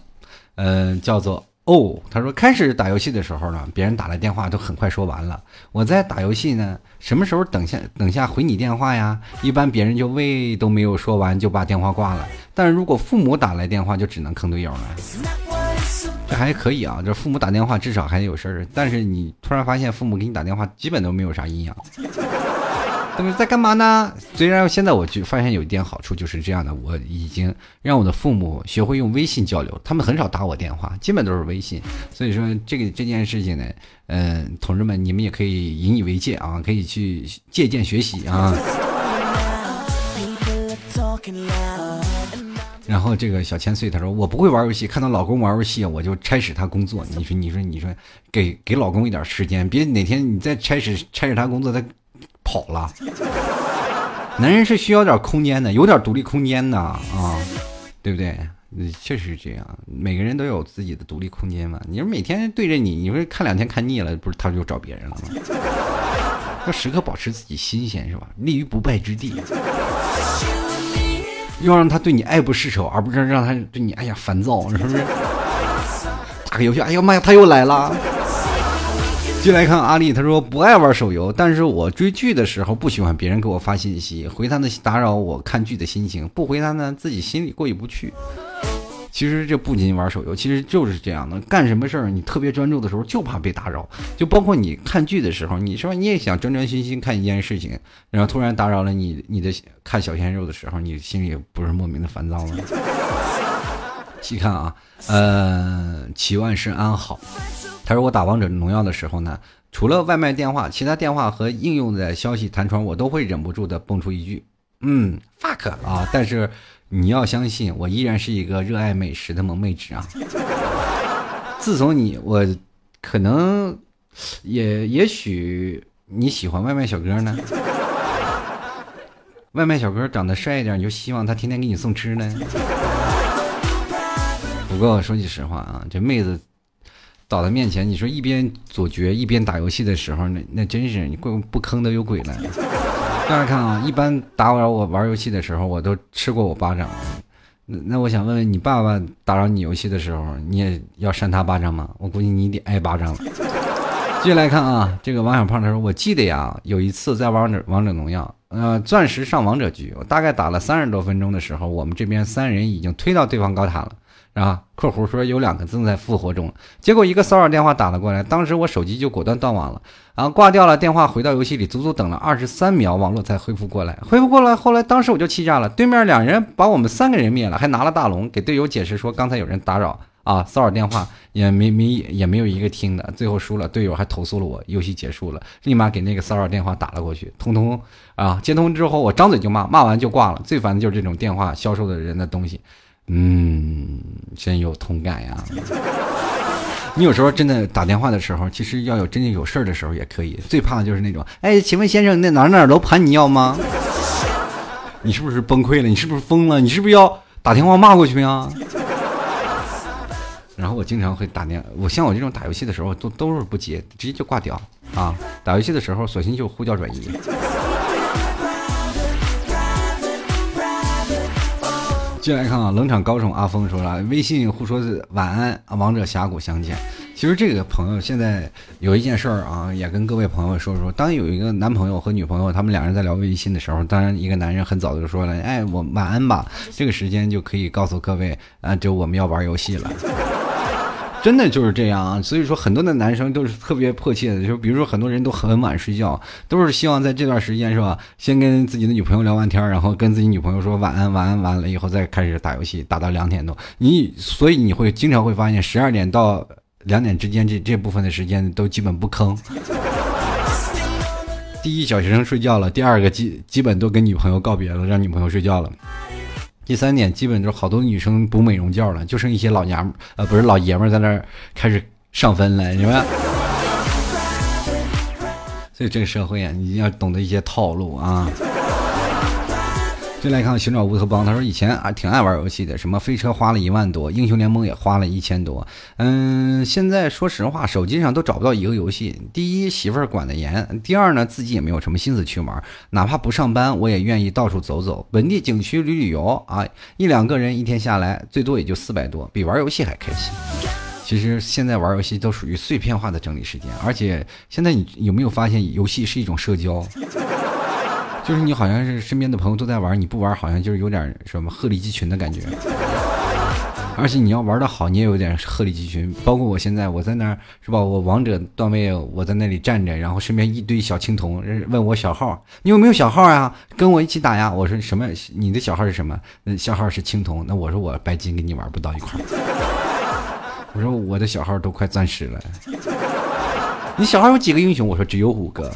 嗯，叫做哦，他说开始打游戏的时候呢，别人打来电话都很快说完了。我在打游戏呢，什么时候等下等下回你电话呀？一般别人就喂都没有说完就把电话挂了。但是如果父母打来电话，就只能坑队友了。这还可以啊，这父母打电话至少还有事儿。但是你突然发现父母给你打电话，基本都没有啥营养。他们在干嘛呢？虽然现在我就发现有一点好处，就是这样的，我已经让我的父母学会用微信交流，他们很少打我电话，基本都是微信。所以说这个这件事情呢，嗯，同志们，你们也可以引以为戒啊，可以去借鉴学习啊。然后这个小千岁他说我不会玩游戏，看到老公玩游戏我就差使他工作。你说你说你说，给给老公一点时间，别哪天你再差使差使他工作他跑了。男人是需要点空间的，有点独立空间的啊，对不对？确实是这样，每个人都有自己的独立空间嘛。你说每天对着你，你说看两天看腻了，不是他就找别人了吗？要时刻保持自己新鲜是吧？立于不败之地。要让他对你爱不释手，而不是让他对你哎呀烦躁，是不是？打个游戏，哎呀妈呀，他又来了。进来看阿丽，他说不爱玩手游，但是我追剧的时候不喜欢别人给我发信息，回他的打扰我看剧的心情，不回他呢自己心里过意不去。其实这不仅玩手游，其实就是这样的。干什么事儿你特别专注的时候，就怕被打扰。就包括你看剧的时候，你说你也想专专心心看一件事情，然后突然打扰了你你的看小鲜肉的时候，你心里不是莫名的烦躁吗？细看啊，呃，祈万事安好。他说我打王者荣耀的时候呢，除了外卖电话，其他电话和应用的消息弹窗，我都会忍不住的蹦出一句，嗯，fuck 啊！但是。你要相信，我依然是一个热爱美食的萌妹纸啊！自从你，我可能也也许你喜欢外卖小哥呢。外卖小哥长得帅一点，你就希望他天天给你送吃呢。不过说句实话啊，这妹子倒在面前，你说一边左绝一边打游戏的时候，那那真是你不不坑的有鬼了。大家看啊，一般打扰我玩游戏的时候，我都吃过我巴掌。那那我想问问你，爸爸打扰你游戏的时候，你也要扇他巴掌吗？我估计你得挨巴掌了。继续来看啊，这个王小胖他说，我记得呀，有一次在王者王者荣耀，呃，钻石上王者局，我大概打了三十多分钟的时候，我们这边三人已经推到对方高塔了。啊，括弧说有两个正在复活中，结果一个骚扰电话打了过来，当时我手机就果断断网了，然后挂掉了电话，回到游戏里，足足等了二十三秒，网络才恢复过来，恢复过来，后来当时我就气炸了，对面两人把我们三个人灭了，还拿了大龙，给队友解释说刚才有人打扰啊，骚扰电话也没没也没有一个听的，最后输了，队友还投诉了我，游戏结束了，立马给那个骚扰电话打了过去，通通啊接通之后我张嘴就骂，骂完就挂了，最烦的就是这种电话销售的人的东西。嗯，真有同感呀！你有时候真的打电话的时候，其实要有真正有事儿的时候也可以。最怕的就是那种，哎，请问先生，那哪哪楼盘你要吗？你是不是崩溃了？你是不是疯了？你是不是要打电话骂过去啊？然后我经常会打电，我像我这种打游戏的时候，都都是不接，直接就挂掉啊！打游戏的时候，索性就呼叫转移。进来看啊，冷场高手阿峰说了，微信互说是晚安，王者峡谷相见。其实这个朋友现在有一件事儿啊，也跟各位朋友说说。当有一个男朋友和女朋友，他们两人在聊微信的时候，当然一个男人很早就说了，哎，我晚安吧，这个时间就可以告诉各位，啊，就我们要玩游戏了。真的就是这样啊，所以说很多的男生都是特别迫切的，就比如说很多人都很晚睡觉，都是希望在这段时间是吧，先跟自己的女朋友聊完天，然后跟自己女朋友说晚安晚安，完了以后再开始打游戏，打到两点多。你所以你会经常会发现十二点到两点之间这这部分的时间都基本不吭。第一，小学生睡觉了；第二个，基基本都跟女朋友告别了，让女朋友睡觉了；第三点，基本就是好多女生补美容觉了，就剩一些老娘们呃，不是老爷们在那儿开始上分了，你们。所以这个社会啊，你要懂得一些套路啊。再来看寻找乌托邦，他说以前啊挺爱玩游戏的，什么飞车花了一万多，英雄联盟也花了一千多。嗯，现在说实话，手机上都找不到一个游戏。第一，媳妇儿管得严；第二呢，自己也没有什么心思去玩。哪怕不上班，我也愿意到处走走，本地景区旅旅游啊。一两个人一天下来，最多也就四百多，比玩游戏还开心。其实现在玩游戏都属于碎片化的整理时间，而且现在你有没有发现，游戏是一种社交？就是你好像是身边的朋友都在玩，你不玩好像就是有点什么鹤立鸡群的感觉。而且你要玩的好，你也有点鹤立鸡群。包括我现在，我在那儿是吧？我王者段位，我在那里站着，然后身边一堆小青铜问我小号，你有没有小号呀？跟我一起打呀？我说什么？你的小号是什么？那小号是青铜。那我说我白金跟你玩不到一块。我说我的小号都快钻石了，你小号有几个英雄？我说只有五个。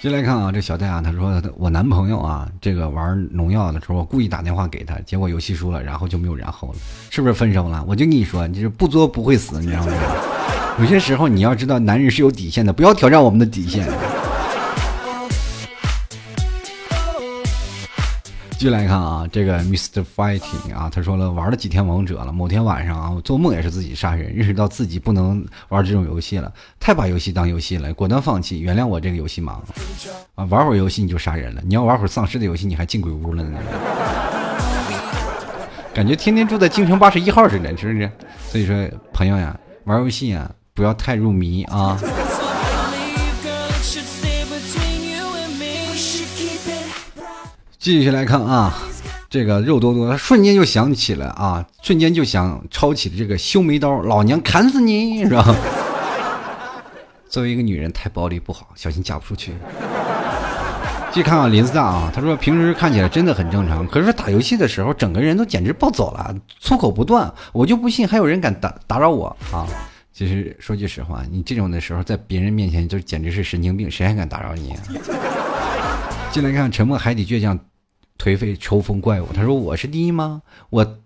进来看啊，这小戴啊，他说我男朋友啊，这个玩农药的时候，我故意打电话给他，结果游戏输了，然后就没有然后了，是不是分手了？我就跟你说，你是不作不会死，你知道吗？有些时候你要知道，男人是有底线的，不要挑战我们的底线。继续来看啊，这个 Mr. Fighting 啊，他说了，玩了几天王者了，某天晚上啊，我做梦也是自己杀人，认识到自己不能玩这种游戏了，太把游戏当游戏了，果断放弃，原谅我这个游戏盲啊，玩会儿游戏你就杀人了，你要玩会儿丧尸的游戏，你还进鬼屋了呢，感觉天天住在京城八十一号似的，是不是？所以说，朋友呀，玩游戏啊，不要太入迷啊。继续来看啊，这个肉多多，他瞬间就想起了啊，瞬间就想抄起了这个修眉刀，老娘砍死你，是吧？作为一个女人，太暴力不好，小心嫁不出去。继续看啊，林子大啊，他说平时看起来真的很正常，可是打游戏的时候，整个人都简直暴走了，粗口不断，我就不信还有人敢打打扰我啊！其实说句实话，你这种的时候，在别人面前就简直是神经病，谁还敢打扰你？啊？进来看沉默海底倔强。颓废抽风怪物，他说：“我是第一吗？我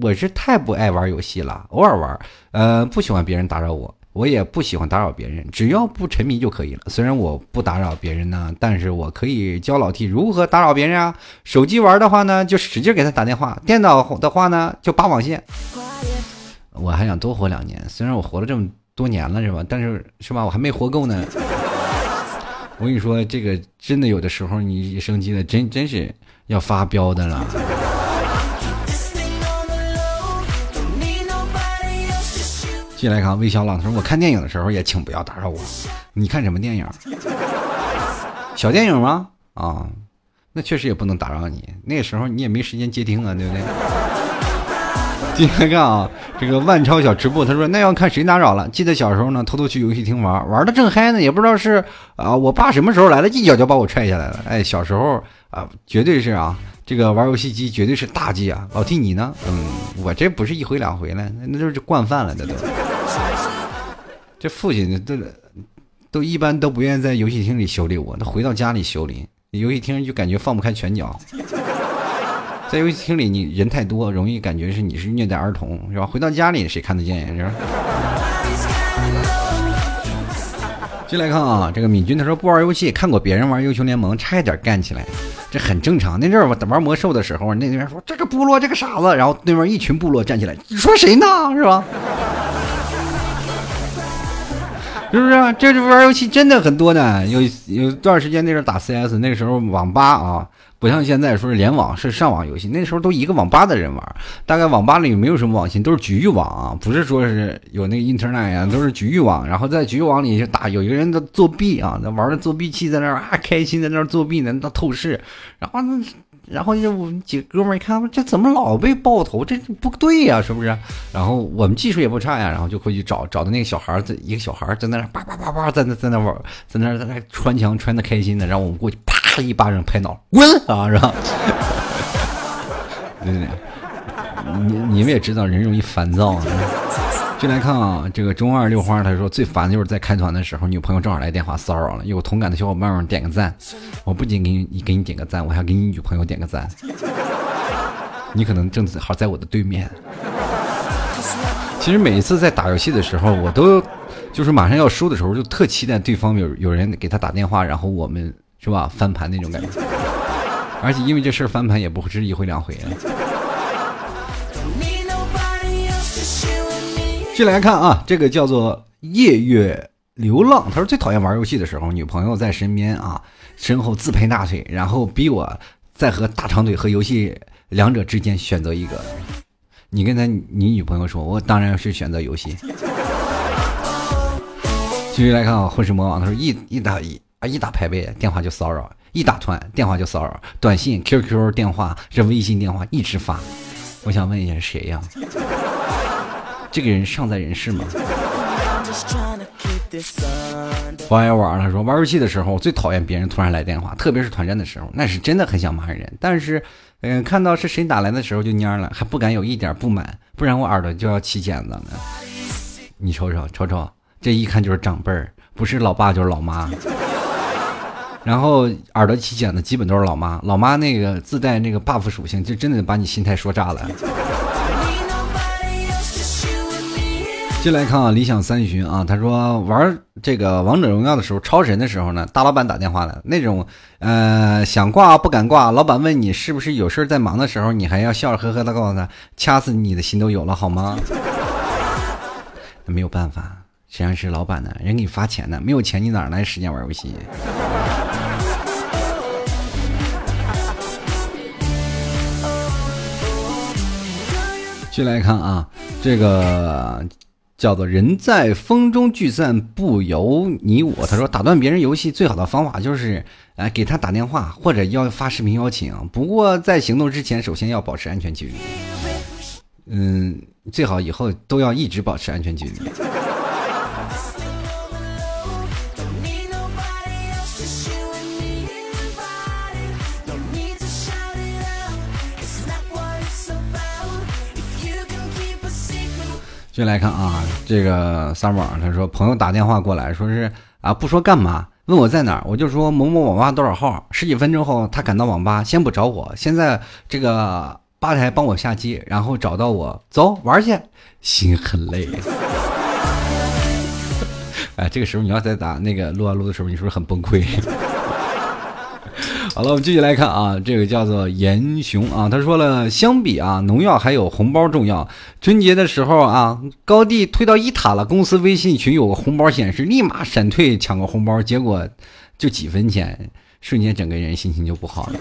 我是太不爱玩游戏了，偶尔玩，呃，不喜欢别人打扰我，我也不喜欢打扰别人，只要不沉迷就可以了。虽然我不打扰别人呢，但是我可以教老 T 如何打扰别人啊。手机玩的话呢，就使劲给他打电话；电脑的话呢，就拔网线。我还想多活两年，虽然我活了这么多年了，是吧？但是是吧？我还没活够呢。我跟你说，这个真的有的时候，你一生气了，真真是。”要发飙的了。进来看，微笑浪他说：“我看电影的时候也请不要打扰我。你看什么电影？小电影吗？啊，那确实也不能打扰你。那时候你也没时间接听啊，对不对？” 进来看啊，这个万超小吃部他说：“那要看谁打扰了。记得小时候呢，偷偷去游戏厅玩，玩的正嗨呢，也不知道是啊，我爸什么时候来了，一脚就把我踹下来了。哎，小时候。”啊，绝对是啊！这个玩游戏机绝对是大忌啊！老弟你呢？嗯，我这不是一回两回了，那就是惯犯了，这都。这父亲都都一般都不愿意在游戏厅里修理我，他回到家里修理。游戏厅就感觉放不开拳脚，在游戏厅里你人太多，容易感觉是你是虐待儿童，是吧？回到家里谁看得见呀？是吧？进来看啊，这个敏君他说不玩游戏，看过别人玩英雄联盟，差一点干起来。这很正常。那阵儿玩魔兽的时候，那那边说这个部落这个傻子，然后对面一群部落站起来，你说谁呢？是吧？是不是啊？这玩游戏真的很多呢。有有段时间那阵儿打 CS，那个时候网吧啊。不像现在说是联网是上网游戏，那时候都一个网吧的人玩，大概网吧里没有什么网信，都是局域网啊，不是说是有那个 Internet 呀，都是局域网。然后在局域网里就打，有一个人在作弊啊，那玩的作弊器在那儿啊，开心在那儿作弊呢，那透视。然后那，然后就我们几个哥们儿一看，这怎么老被爆头？这不对呀，是不是？然后我们技术也不差呀，然后就会去找，找的那个小孩在一个小孩在那叭叭叭叭在那在那玩，在那在那穿墙穿的开心的，然后我们过去啪。的一巴掌拍脑，滚啊，是吧？对对对，你你们也知道，人容易烦躁。进来看啊，这个中二六花他说最烦的就是在开团的时候，女朋友正好来电话骚扰了。有同感的小伙伴们点个赞，我不仅给你给你点个赞，我还给你女朋友点个赞。你可能正好在我的对面。其实每一次在打游戏的时候，我都就是马上要输的时候，就特期待对方有有人给他打电话，然后我们是吧翻盘那种感觉。而且因为这事儿翻盘也不会是一回两回了。进来看啊，这个叫做夜月流浪。他说最讨厌玩游戏的时候，女朋友在身边啊，身后自拍大腿，然后逼我在和大长腿和游戏两者之间选择一个。你跟他你女朋友说，我当然是选择游戏。继续来看啊，混世魔王，他说一一打一啊一打排位电话就骚扰，一打团电话就骚扰，短信、QQ 电话、这微信电话一直发。我想问一下谁呀？这个人尚在人世吗？王爷玩他说玩游戏的时候最讨厌别人突然来电话，特别是团战的时候，那是真的很想骂人，但是。嗯，看到是谁打来的时候就蔫了，还不敢有一点不满，不然我耳朵就要起茧子了。你瞅瞅，瞅瞅，这一看就是长辈儿，不是老爸就是老妈。然后耳朵起茧子基本都是老妈，老妈那个自带那个 buff 属性，就真的把你心态说炸了。进来看啊，理想三旬啊，他说玩这个王者荣耀的时候，超神的时候呢，大老板打电话了，那种呃想挂不敢挂，老板问你是不是有事在忙的时候，你还要笑呵呵的告诉他，掐死你的心都有了好吗？那没有办法，谁让是老板呢，人给你发钱呢，没有钱你哪来时间玩游戏？进来看啊，这个。叫做人在风中聚散不由你我。他说打断别人游戏最好的方法就是，哎，给他打电话或者要发视频邀请。不过在行动之前，首先要保持安全距离。嗯，最好以后都要一直保持安全距离。进来看啊，这个三网他说朋友打电话过来说是啊，不说干嘛，问我在哪儿，我就说某某网吧多少号。十几分钟后，他赶到网吧，先不找我，现在这个吧台帮我下机，然后找到我，走玩去，心很累。哎，这个时候你要在打那个撸啊撸的时候，你是不是很崩溃？好了，我们继续来看啊，这个叫做严雄啊，他说了，相比啊，农药还有红包重要。春节的时候啊，高地推到一塔了，公司微信群有个红包显示，立马闪退抢个红包，结果就几分钱，瞬间整个人心情就不好了。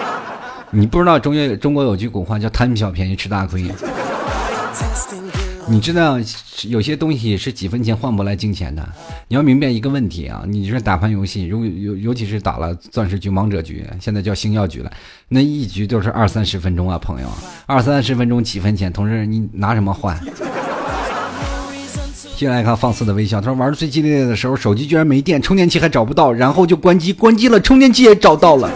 你不知道中国中国有句古话叫贪小便宜吃大亏。你知道有些东西是几分钱换不来金钱的。你要明白一个问题啊，你说打盘游戏，如尤尤其是打了钻石局、王者局，现在叫星耀局了，那一局都是二三十分钟啊，朋友，二三十分钟几分钱，同时你拿什么换？进来看放肆的微笑，他说玩的最激烈的时候，手机居然没电，充电器还找不到，然后就关机，关机了，充电器也找到了，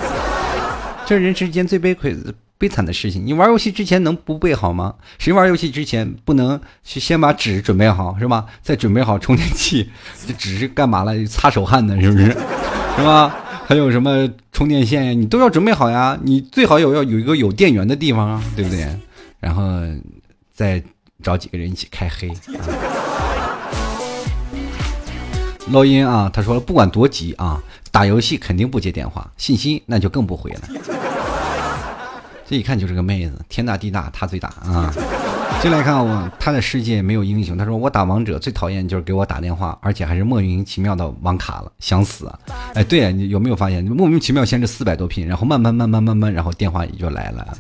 这人世间最悲亏的。悲惨的事情，你玩游戏之前能不备好吗？谁玩游戏之前不能去先把纸准备好，是吧？再准备好充电器，这纸是干嘛了？擦手汗的，是不是？是吧？还有什么充电线呀？你都要准备好呀。你最好有要有一个有电源的地方啊，对不对？然后再找几个人一起开黑。啊录音啊，他说了，不管多急啊，打游戏肯定不接电话，信息那就更不回了。这一看就是个妹子，天大地大，她最大啊！进来看我，她的世界没有英雄。她说我打王者最讨厌就是给我打电话，而且还是莫名其妙的网卡了，想死啊！哎，对啊，你有没有发现莫名其妙先是四百多频，然后慢慢慢慢慢慢，然后电话也就来了。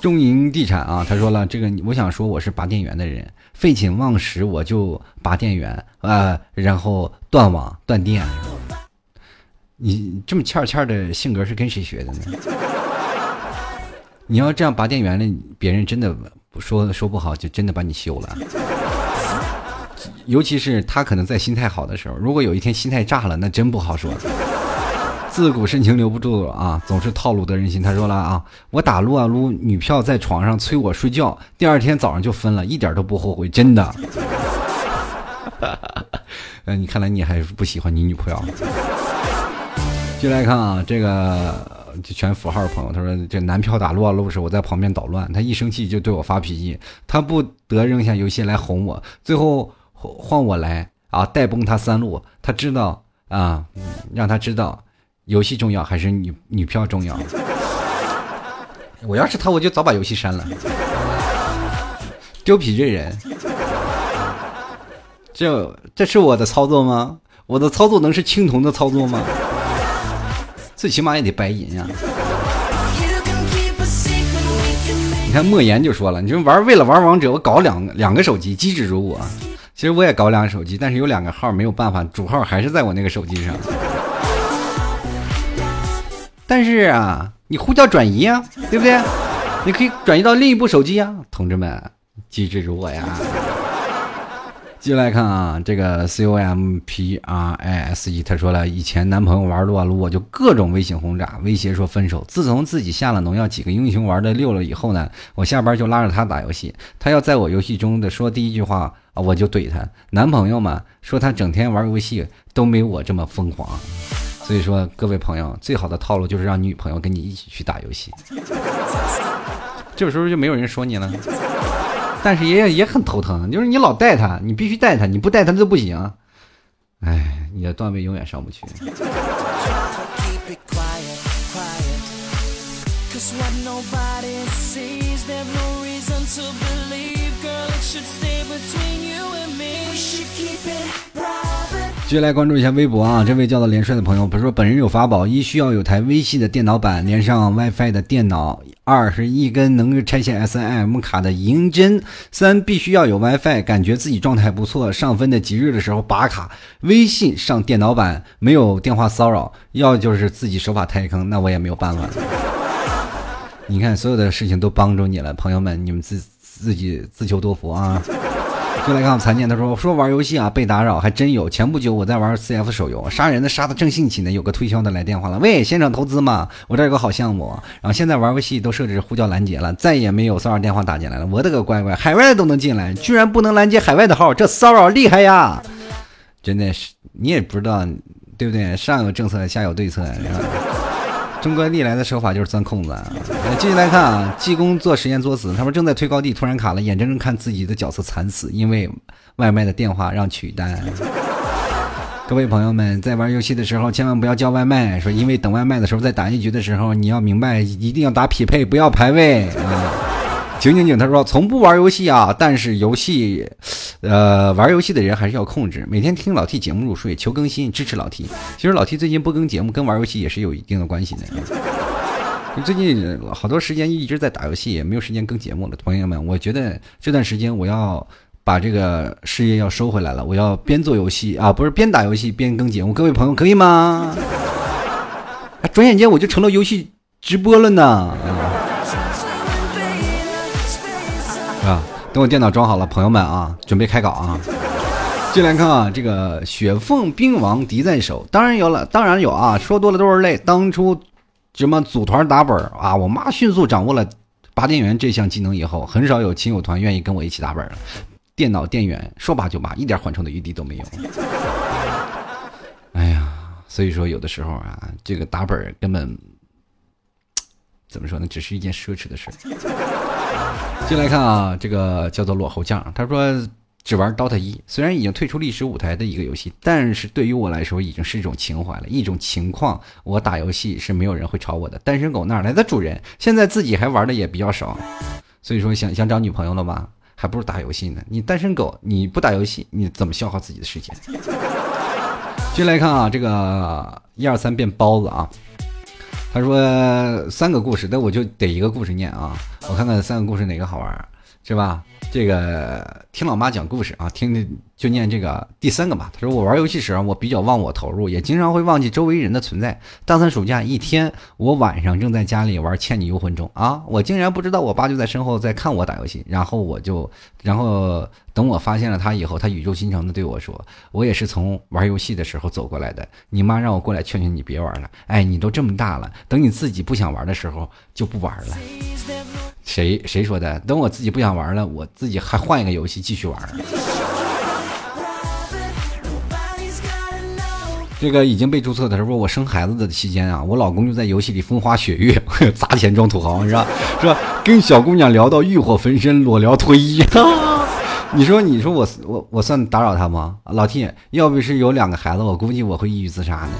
中银地产啊，他说了这个，我想说我是拔电源的人，废寝忘食我就拔电源啊，然后断网断电。你这么欠欠的性格是跟谁学的呢？你要这样拔电源了，别人真的说说不好，就真的把你休了。尤其是他可能在心态好的时候，如果有一天心态炸了，那真不好说。自古深情留不住啊，总是套路得人心。他说了啊，我打撸啊撸，女票在床上催我睡觉，第二天早上就分了，一点都不后悔，真的。嗯，你看来你还是不喜欢你女朋友。进来看啊，这个全符号朋友，他说这男票打撸啊撸时，我在旁边捣乱，他一生气就对我发脾气，他不得扔下游戏来哄我，最后换我来啊带崩他三路，他知道啊，让他知道。游戏重要还是女女票重要？我要是他，我就早把游戏删了。丢皮这人，这这是我的操作吗？我的操作能是青铜的操作吗？最起码也得白银呀。你看莫言就说了，你说玩为了玩王者，我搞两两个手机，机智如我。其实我也搞两个手机，但是有两个号没有办法，主号还是在我那个手机上。但是啊，你呼叫转移呀，对不对？你可以转移到另一部手机呀，同志们，机智如我呀！继续来看啊，这个 C O M P R I S E，他说了，以前男朋友玩撸啊撸，我就各种微信轰炸，威胁说分手。自从自己下了农药，几个英雄玩的溜了以后呢，我下班就拉着他打游戏，他要在我游戏中的说第一句话，我就怼他。男朋友嘛，说他整天玩游戏都没我这么疯狂。所以说，各位朋友，最好的套路就是让女朋友跟你一起去打游戏，这时候就没有人说你了。但是也也很头疼，就是你老带他，你必须带他，你不带他就不行。哎，你的段位永远上不去。继续来关注一下微博啊，这位叫做连帅的朋友，不是说本人有法宝：一需要有台微系的电脑版，连上 WiFi 的电脑；二是一根能拆卸 SIM 卡的银针；三必须要有 WiFi，感觉自己状态不错，上分的吉日的时候拔卡。微信上电脑版没有电话骚扰，要就是自己手法太坑，那我也没有办法。你看，所有的事情都帮助你了，朋友们，你们自自己自求多福啊。就来看看残念，他说：“说玩游戏啊，被打扰还真有。前不久我在玩 CF 手游，杀人的杀的正兴起呢，有个推销的来电话了，喂，现场投资嘛，我这有个好项目。然后现在玩游戏都设置呼叫拦截了，再也没有骚扰电话打进来了。我的个乖乖，海外都能进来，居然不能拦截海外的号，这骚扰厉害呀！真的是，你也不知道，对不对？上有政策，下有对策，是吧？”中国历来的手法就是钻空子。继续来看啊，济公做实验作死，他们正在推高地，突然卡了，眼睁睁看自己的角色惨死，因为外卖的电话让取单。各位朋友们，在玩游戏的时候千万不要叫外卖，说因为等外卖的时候，在打一局的时候，你要明白一定要打匹配，不要排位。景景景，他说从不玩游戏啊，但是游戏，呃，玩游戏的人还是要控制。每天听老 T 节目入睡，求更新，支持老 T。其实老 T 最近不更节目，跟玩游戏也是有一定的关系的。最近好多时间一直在打游戏，也没有时间更节目了。朋友们，我觉得这段时间我要把这个事业要收回来了，我要边做游戏啊，不是边打游戏边更节目。各位朋友，可以吗？转眼间我就成了游戏直播了呢。等我电脑装好了，朋友们啊，准备开搞啊！进来看啊，这个雪凤兵王敌在手，当然有了，当然有啊！说多了都是泪。当初什么组团打本啊，我妈迅速掌握了拔电源这项技能以后，很少有亲友团愿意跟我一起打本了。电脑电源说拔就拔，一点缓冲的余地都没有。哎呀，所以说有的时候啊，这个打本根本怎么说呢，只是一件奢侈的事。进来看啊，这个叫做落后酱，他说只玩 DOTA 一，虽然已经退出历史舞台的一个游戏，但是对于我来说已经是一种情怀了，一种情况。我打游戏是没有人会吵我的，单身狗哪来的主人？现在自己还玩的也比较少，所以说想想找女朋友了吧，还不如打游戏呢。你单身狗，你不打游戏，你怎么消耗自己的时间？进来看啊，这个一二三变包子啊。他说三个故事，那我就得一个故事念啊！我看看三个故事哪个好玩，是吧？这个听老妈讲故事啊，听就念这个第三个吧。他说我玩游戏时我比较忘我投入，也经常会忘记周围人的存在。大三暑假一天，我晚上正在家里玩《倩女幽魂》中啊，我竟然不知道我爸就在身后在看我打游戏。然后我就，然后等我发现了他以后，他语重心长的对我说：“我也是从玩游戏的时候走过来的。你妈让我过来劝劝你别玩了。哎，你都这么大了，等你自己不想玩的时候就不玩了。”谁谁说的？等我自己不想玩了，我自己还换一个游戏继续玩。这个已经被注册的时候，我生孩子的期间啊，我老公就在游戏里风花雪月，砸钱装土豪，是吧？是吧？跟小姑娘聊到欲火焚身，裸聊脱衣。你说，你说我我我算打扰他吗？老 T，要不是有两个孩子，我估计我会抑郁自杀呢。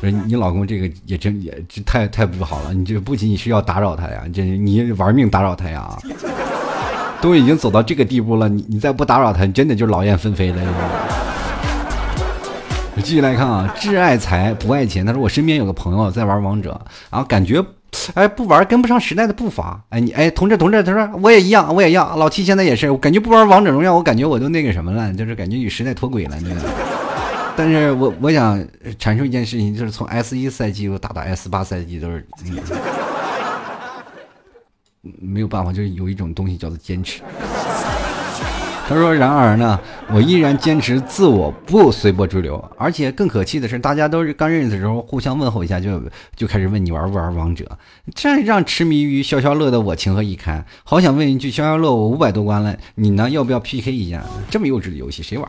说你老公这个也真也这太太不好了，你这不仅仅是要打扰他呀，这你玩命打扰他呀，都已经走到这个地步了，你你再不打扰他，你真的就劳燕分飞了。继续来看啊，挚爱财不爱钱。他说我身边有个朋友在玩王者，然后感觉哎不玩跟不上时代的步伐。哎你哎同志同志，他说我也一样我也一样，老七现在也是，我感觉不玩王者荣耀，我感觉我都那个什么了，就是感觉与时代脱轨了那个。但是我我想阐述一件事情，就是从 S 一赛季打到 S 八赛季都是，没有办法，就是有一种东西叫做坚持。他说：“然而呢，我依然坚持自我，不随波逐流。而且更可气的是，大家都是刚认识的时候互相问候一下，就就开始问你玩不玩王者，这让痴迷于消消乐的我情何以堪？好想问一句，消消乐我五百多关了，你呢？要不要 PK 一下？这么幼稚的游戏谁玩？”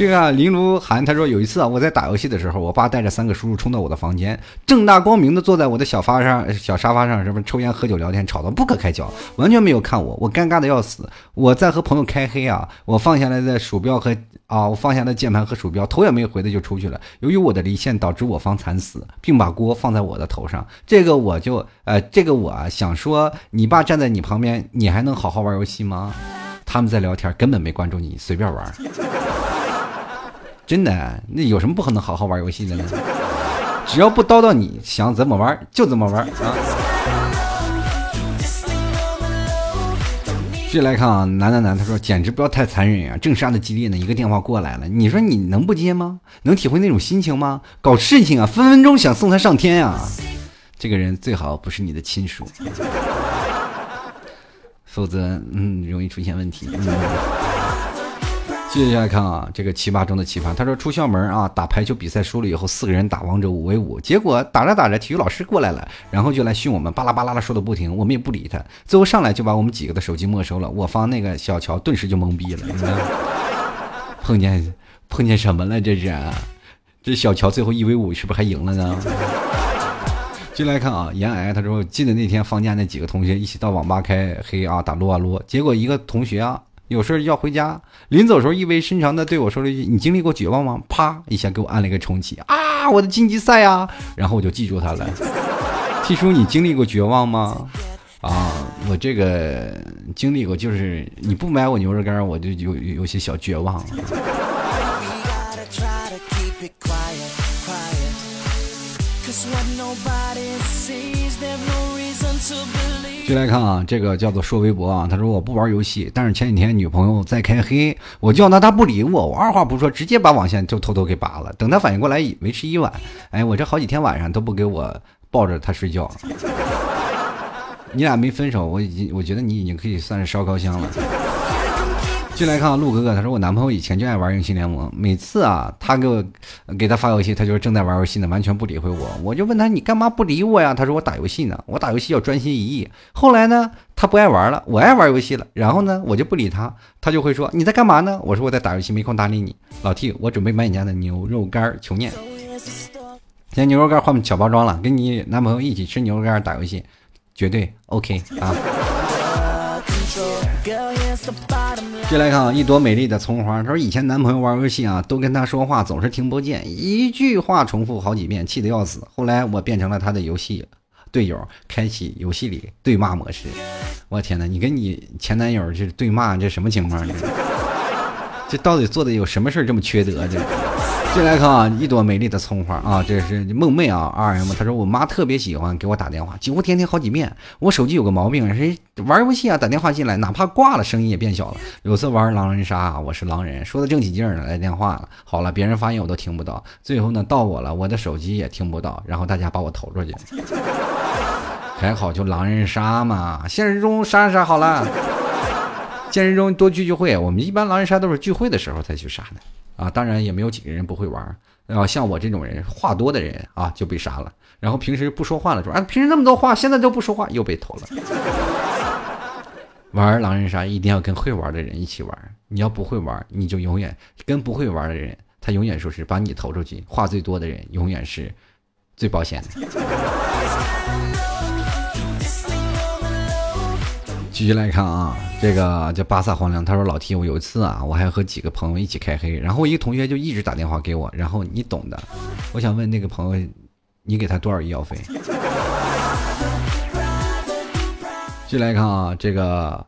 这个林如涵他说有一次啊，我在打游戏的时候，我爸带着三个叔叔冲到我的房间，正大光明的坐在我的小发上、小沙发上，什么抽烟、喝酒、聊天，吵得不可开交，完全没有看我，我尴尬的要死。我在和朋友开黑啊，我放下来的鼠标和啊，我放下了键盘和鼠标，头也没回的就出去了。由于我的离线导致我方惨死，并把锅放在我的头上。这个我就呃，这个我想说，你爸站在你旁边，你还能好好玩游戏吗？他们在聊天，根本没关注你，随便玩。真的，那有什么不可能好好玩游戏的呢？只要不叨叨，你想怎么玩就怎么玩啊！继续来看啊，男男男，他说简直不要太残忍啊！正杀的激烈呢，一个电话过来了，你说你能不接吗？能体会那种心情吗？搞事情啊，分分钟想送他上天呀！这个人最好不是你的亲属，否则嗯，容易出现问题。接下来看啊，这个奇葩中的奇葩。他说出校门啊，打排球比赛输了以后，四个人打王者五 v 五，结果打着打着，体育老师过来了，然后就来训我们，巴拉巴拉的说的不停，我们也不理他，最后上来就把我们几个的手机没收了。我方那个小乔顿时就懵逼了，碰见碰见什么了？这是，这小乔最后一 v 五是不是还赢了呢？进来看啊，严癌他说记得那天放假，那几个同学一起到网吧开黑啊，打撸啊撸，结果一个同学啊。有事要回家，临走时候意味深长的对我说了一句：“你经历过绝望吗？”啪一下给我按了一个重启啊！我的晋级赛啊！然后我就记住他了。T 叔，你经历过绝望吗？啊，我这个经历过，就是你不买我牛肉干，我就有有些小绝望了。cause when nobody sees the。进来看啊，这个叫做说微博啊，他说我不玩游戏，但是前几天女朋友在开黑，我叫他，他不理我，我二话不说直接把网线就偷偷给拔了。等他反应过来，维持一晚，哎，我这好几天晚上都不给我抱着他睡觉。你俩没分手，我已经我觉得你已经可以算是烧高香了。进来看啊，陆哥哥，他说我男朋友以前就爱玩英雄联盟，每次啊，他给我给他发游戏，他就是正在玩游戏呢，完全不理会我。我就问他，你干嘛不理我呀？他说我打游戏呢，我打游戏要专心一意。后来呢，他不爱玩了，我爱玩游戏了，然后呢，我就不理他，他就会说你在干嘛呢？我说我在打游戏，没空搭理你。老 T，我准备买你家的牛肉干求念。现在牛肉干换小包装了，跟你男朋友一起吃牛肉干打游戏，绝对 OK 啊。接来看啊，一朵美丽的葱花。他说以前男朋友玩游戏啊，都跟他说话总是听不见，一句话重复好几遍，气得要死。后来我变成了他的游戏队友，开启游戏里对骂模式。我天哪，你跟你前男友这对骂，这什么情况？这这到底做的有什么事这么缺德？这。进来看啊，一朵美丽的葱花啊，这是梦妹啊，R M，她说我妈特别喜欢给我打电话，几乎天天好几遍。我手机有个毛病，谁玩游戏啊，打电话进来，哪怕挂了，声音也变小了。有次玩狼人杀，我是狼人，说的正起劲呢，来电话了，好了，别人发言我都听不到，最后呢到我了，我的手机也听不到，然后大家把我投出去。还好就狼人杀嘛，现实中杀杀好了。现实中多聚聚会，我们一般狼人杀都是聚会的时候才去杀的啊。当然也没有几个人不会玩，啊像我这种人话多的人啊就被杀了。然后平时不说话的时候，啊平时那么多话，现在都不说话又被投了。玩狼人杀一定要跟会玩的人一起玩，你要不会玩，你就永远跟不会玩的人，他永远说是把你投出去，话最多的人永远是最保险的。继续来看啊，这个叫巴萨荒凉。他说：“老 T，我有一次啊，我还和几个朋友一起开黑，然后一个同学就一直打电话给我，然后你懂的。我想问那个朋友，你给他多少医药费？”继续来看啊，这个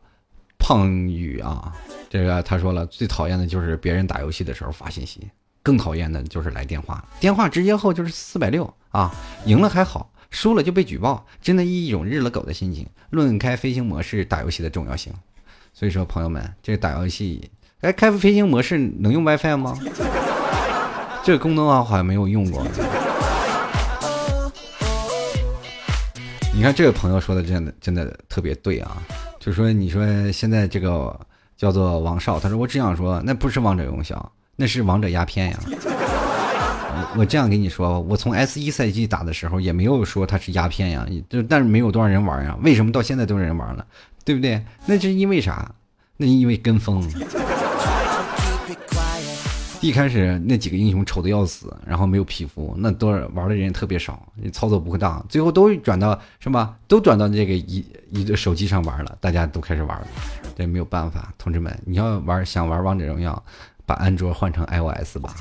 胖宇啊，这个他说了，最讨厌的就是别人打游戏的时候发信息，更讨厌的就是来电话，电话直接后就是四百六啊，赢了还好。输了就被举报，真的一种日了狗的心情。论开飞行模式打游戏的重要性，所以说朋友们，这打游戏，哎，开飞行模式能用 WiFi 吗？这个功能啊，好像没有用过。你看这个朋友说的真的真的特别对啊，就说你说现在这个叫做王少，他说我只想说，那不是王者荣耀，那是王者鸦片呀。我这样跟你说吧，我从 S 一赛季打的时候也没有说它是鸦片呀，就但是没有多少人玩呀。为什么到现在都有人玩了？对不对？那是因为啥？那因为跟风。一开始那几个英雄丑的要死，然后没有皮肤，那多玩的人特别少，操作不会当，最后都转到什么？都转到这个一一个手机上玩了，大家都开始玩了。这没有办法，同志们，你要玩想玩王者荣耀，把安卓换成 iOS 吧。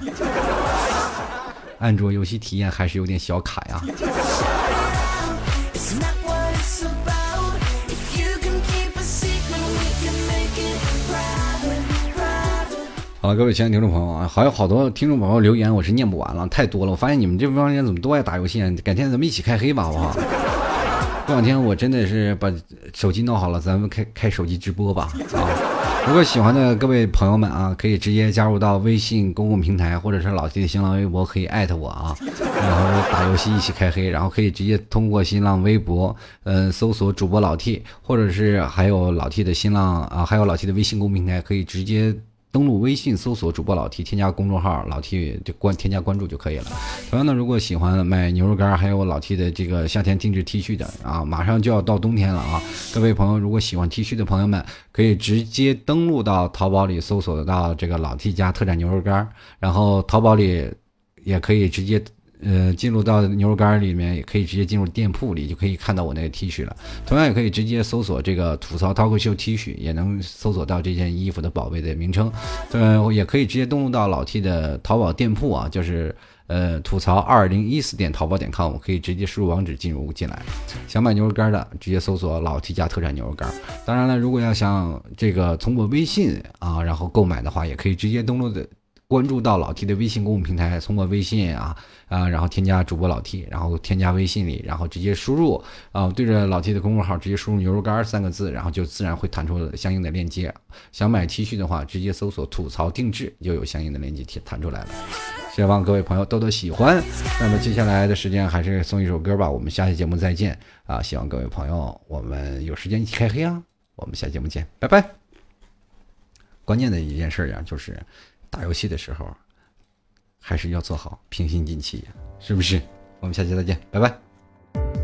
安卓游戏体验还是有点小卡呀。好了，各位亲爱的听众朋友啊，还有好多听众朋友留言，我是念不完了，太多了。我发现你们这帮人怎么都爱打游戏？改天咱们一起开黑吧，好不好？过两天我真的是把手机弄好了，咱们开开手机直播吧，啊。如果喜欢的各位朋友们啊，可以直接加入到微信公共平台，或者是老 T 的新浪微博，可以艾特我啊，然后打游戏一起开黑，然后可以直接通过新浪微博，嗯，搜索主播老 T，或者是还有老 T 的新浪啊，还有老 T 的微信公众平台，可以直接。登录微信搜索主播老 T，添加公众号老 T 就关添加关注就可以了。同样的，如果喜欢买牛肉干，还有老 T 的这个夏天定制 T 恤的啊，马上就要到冬天了啊！各位朋友，如果喜欢 T 恤的朋友们，可以直接登录到淘宝里搜索到这个老 T 家特产牛肉干，然后淘宝里也可以直接。呃，进入到牛肉干里面，也可以直接进入店铺里，就可以看到我那个 T 恤了。同样也可以直接搜索这个吐槽 talk show T 恤，也能搜索到这件衣服的宝贝的名称。呃，也可以直接登录到老 T 的淘宝店铺啊，就是呃吐槽二零一四点淘宝点 com，可以直接输入网址进入进来。想买牛肉干的，直接搜索老 T 家特产牛肉干。当然了，如果要想这个通过微信啊，然后购买的话，也可以直接登录的。关注到老 T 的微信公众平台，通过微信啊啊，然后添加主播老 T，然后添加微信里，然后直接输入啊，对着老 T 的公众号直接输入“牛肉干”三个字，然后就自然会弹出相应的链接。想买 T 恤的话，直接搜索“吐槽定制”，就有相应的链接弹出来了。希望各位朋友多多喜欢。那么接下来的时间还是送一首歌吧，我们下期节目再见啊！希望各位朋友，我们有时间一起开黑啊！我们下期节目见，拜拜。关键的一件事呀，就是。打游戏的时候，还是要做好平心静气，是不是？我们下期再见，拜拜。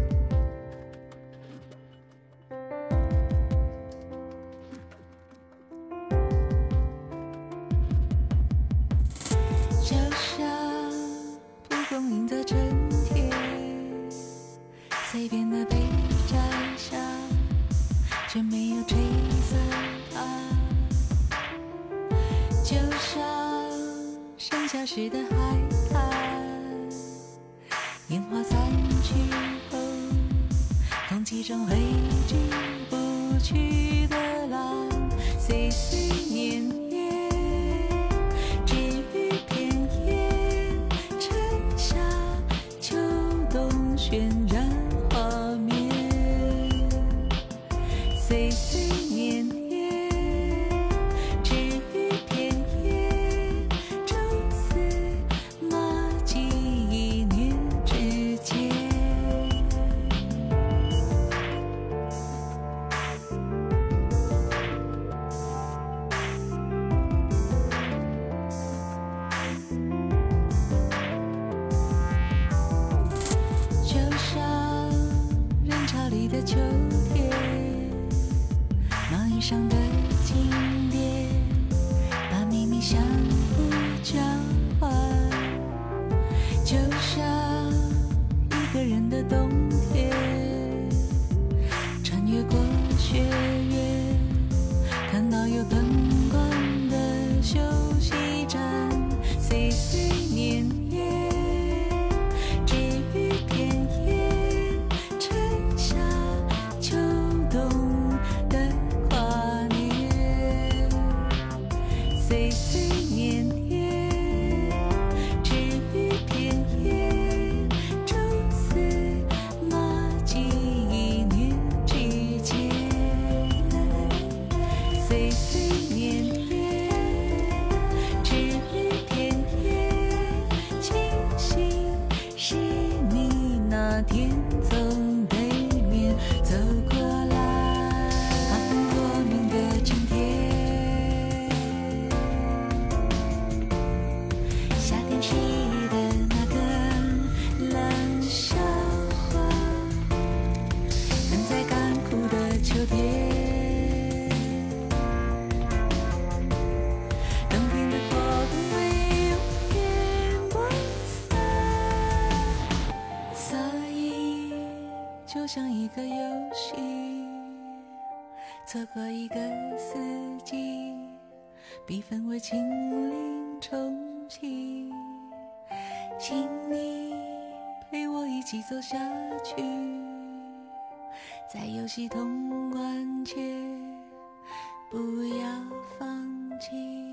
上的经典，把秘密相互交。清灵重启，请你陪我一起走下去，在游戏通关前不要放弃。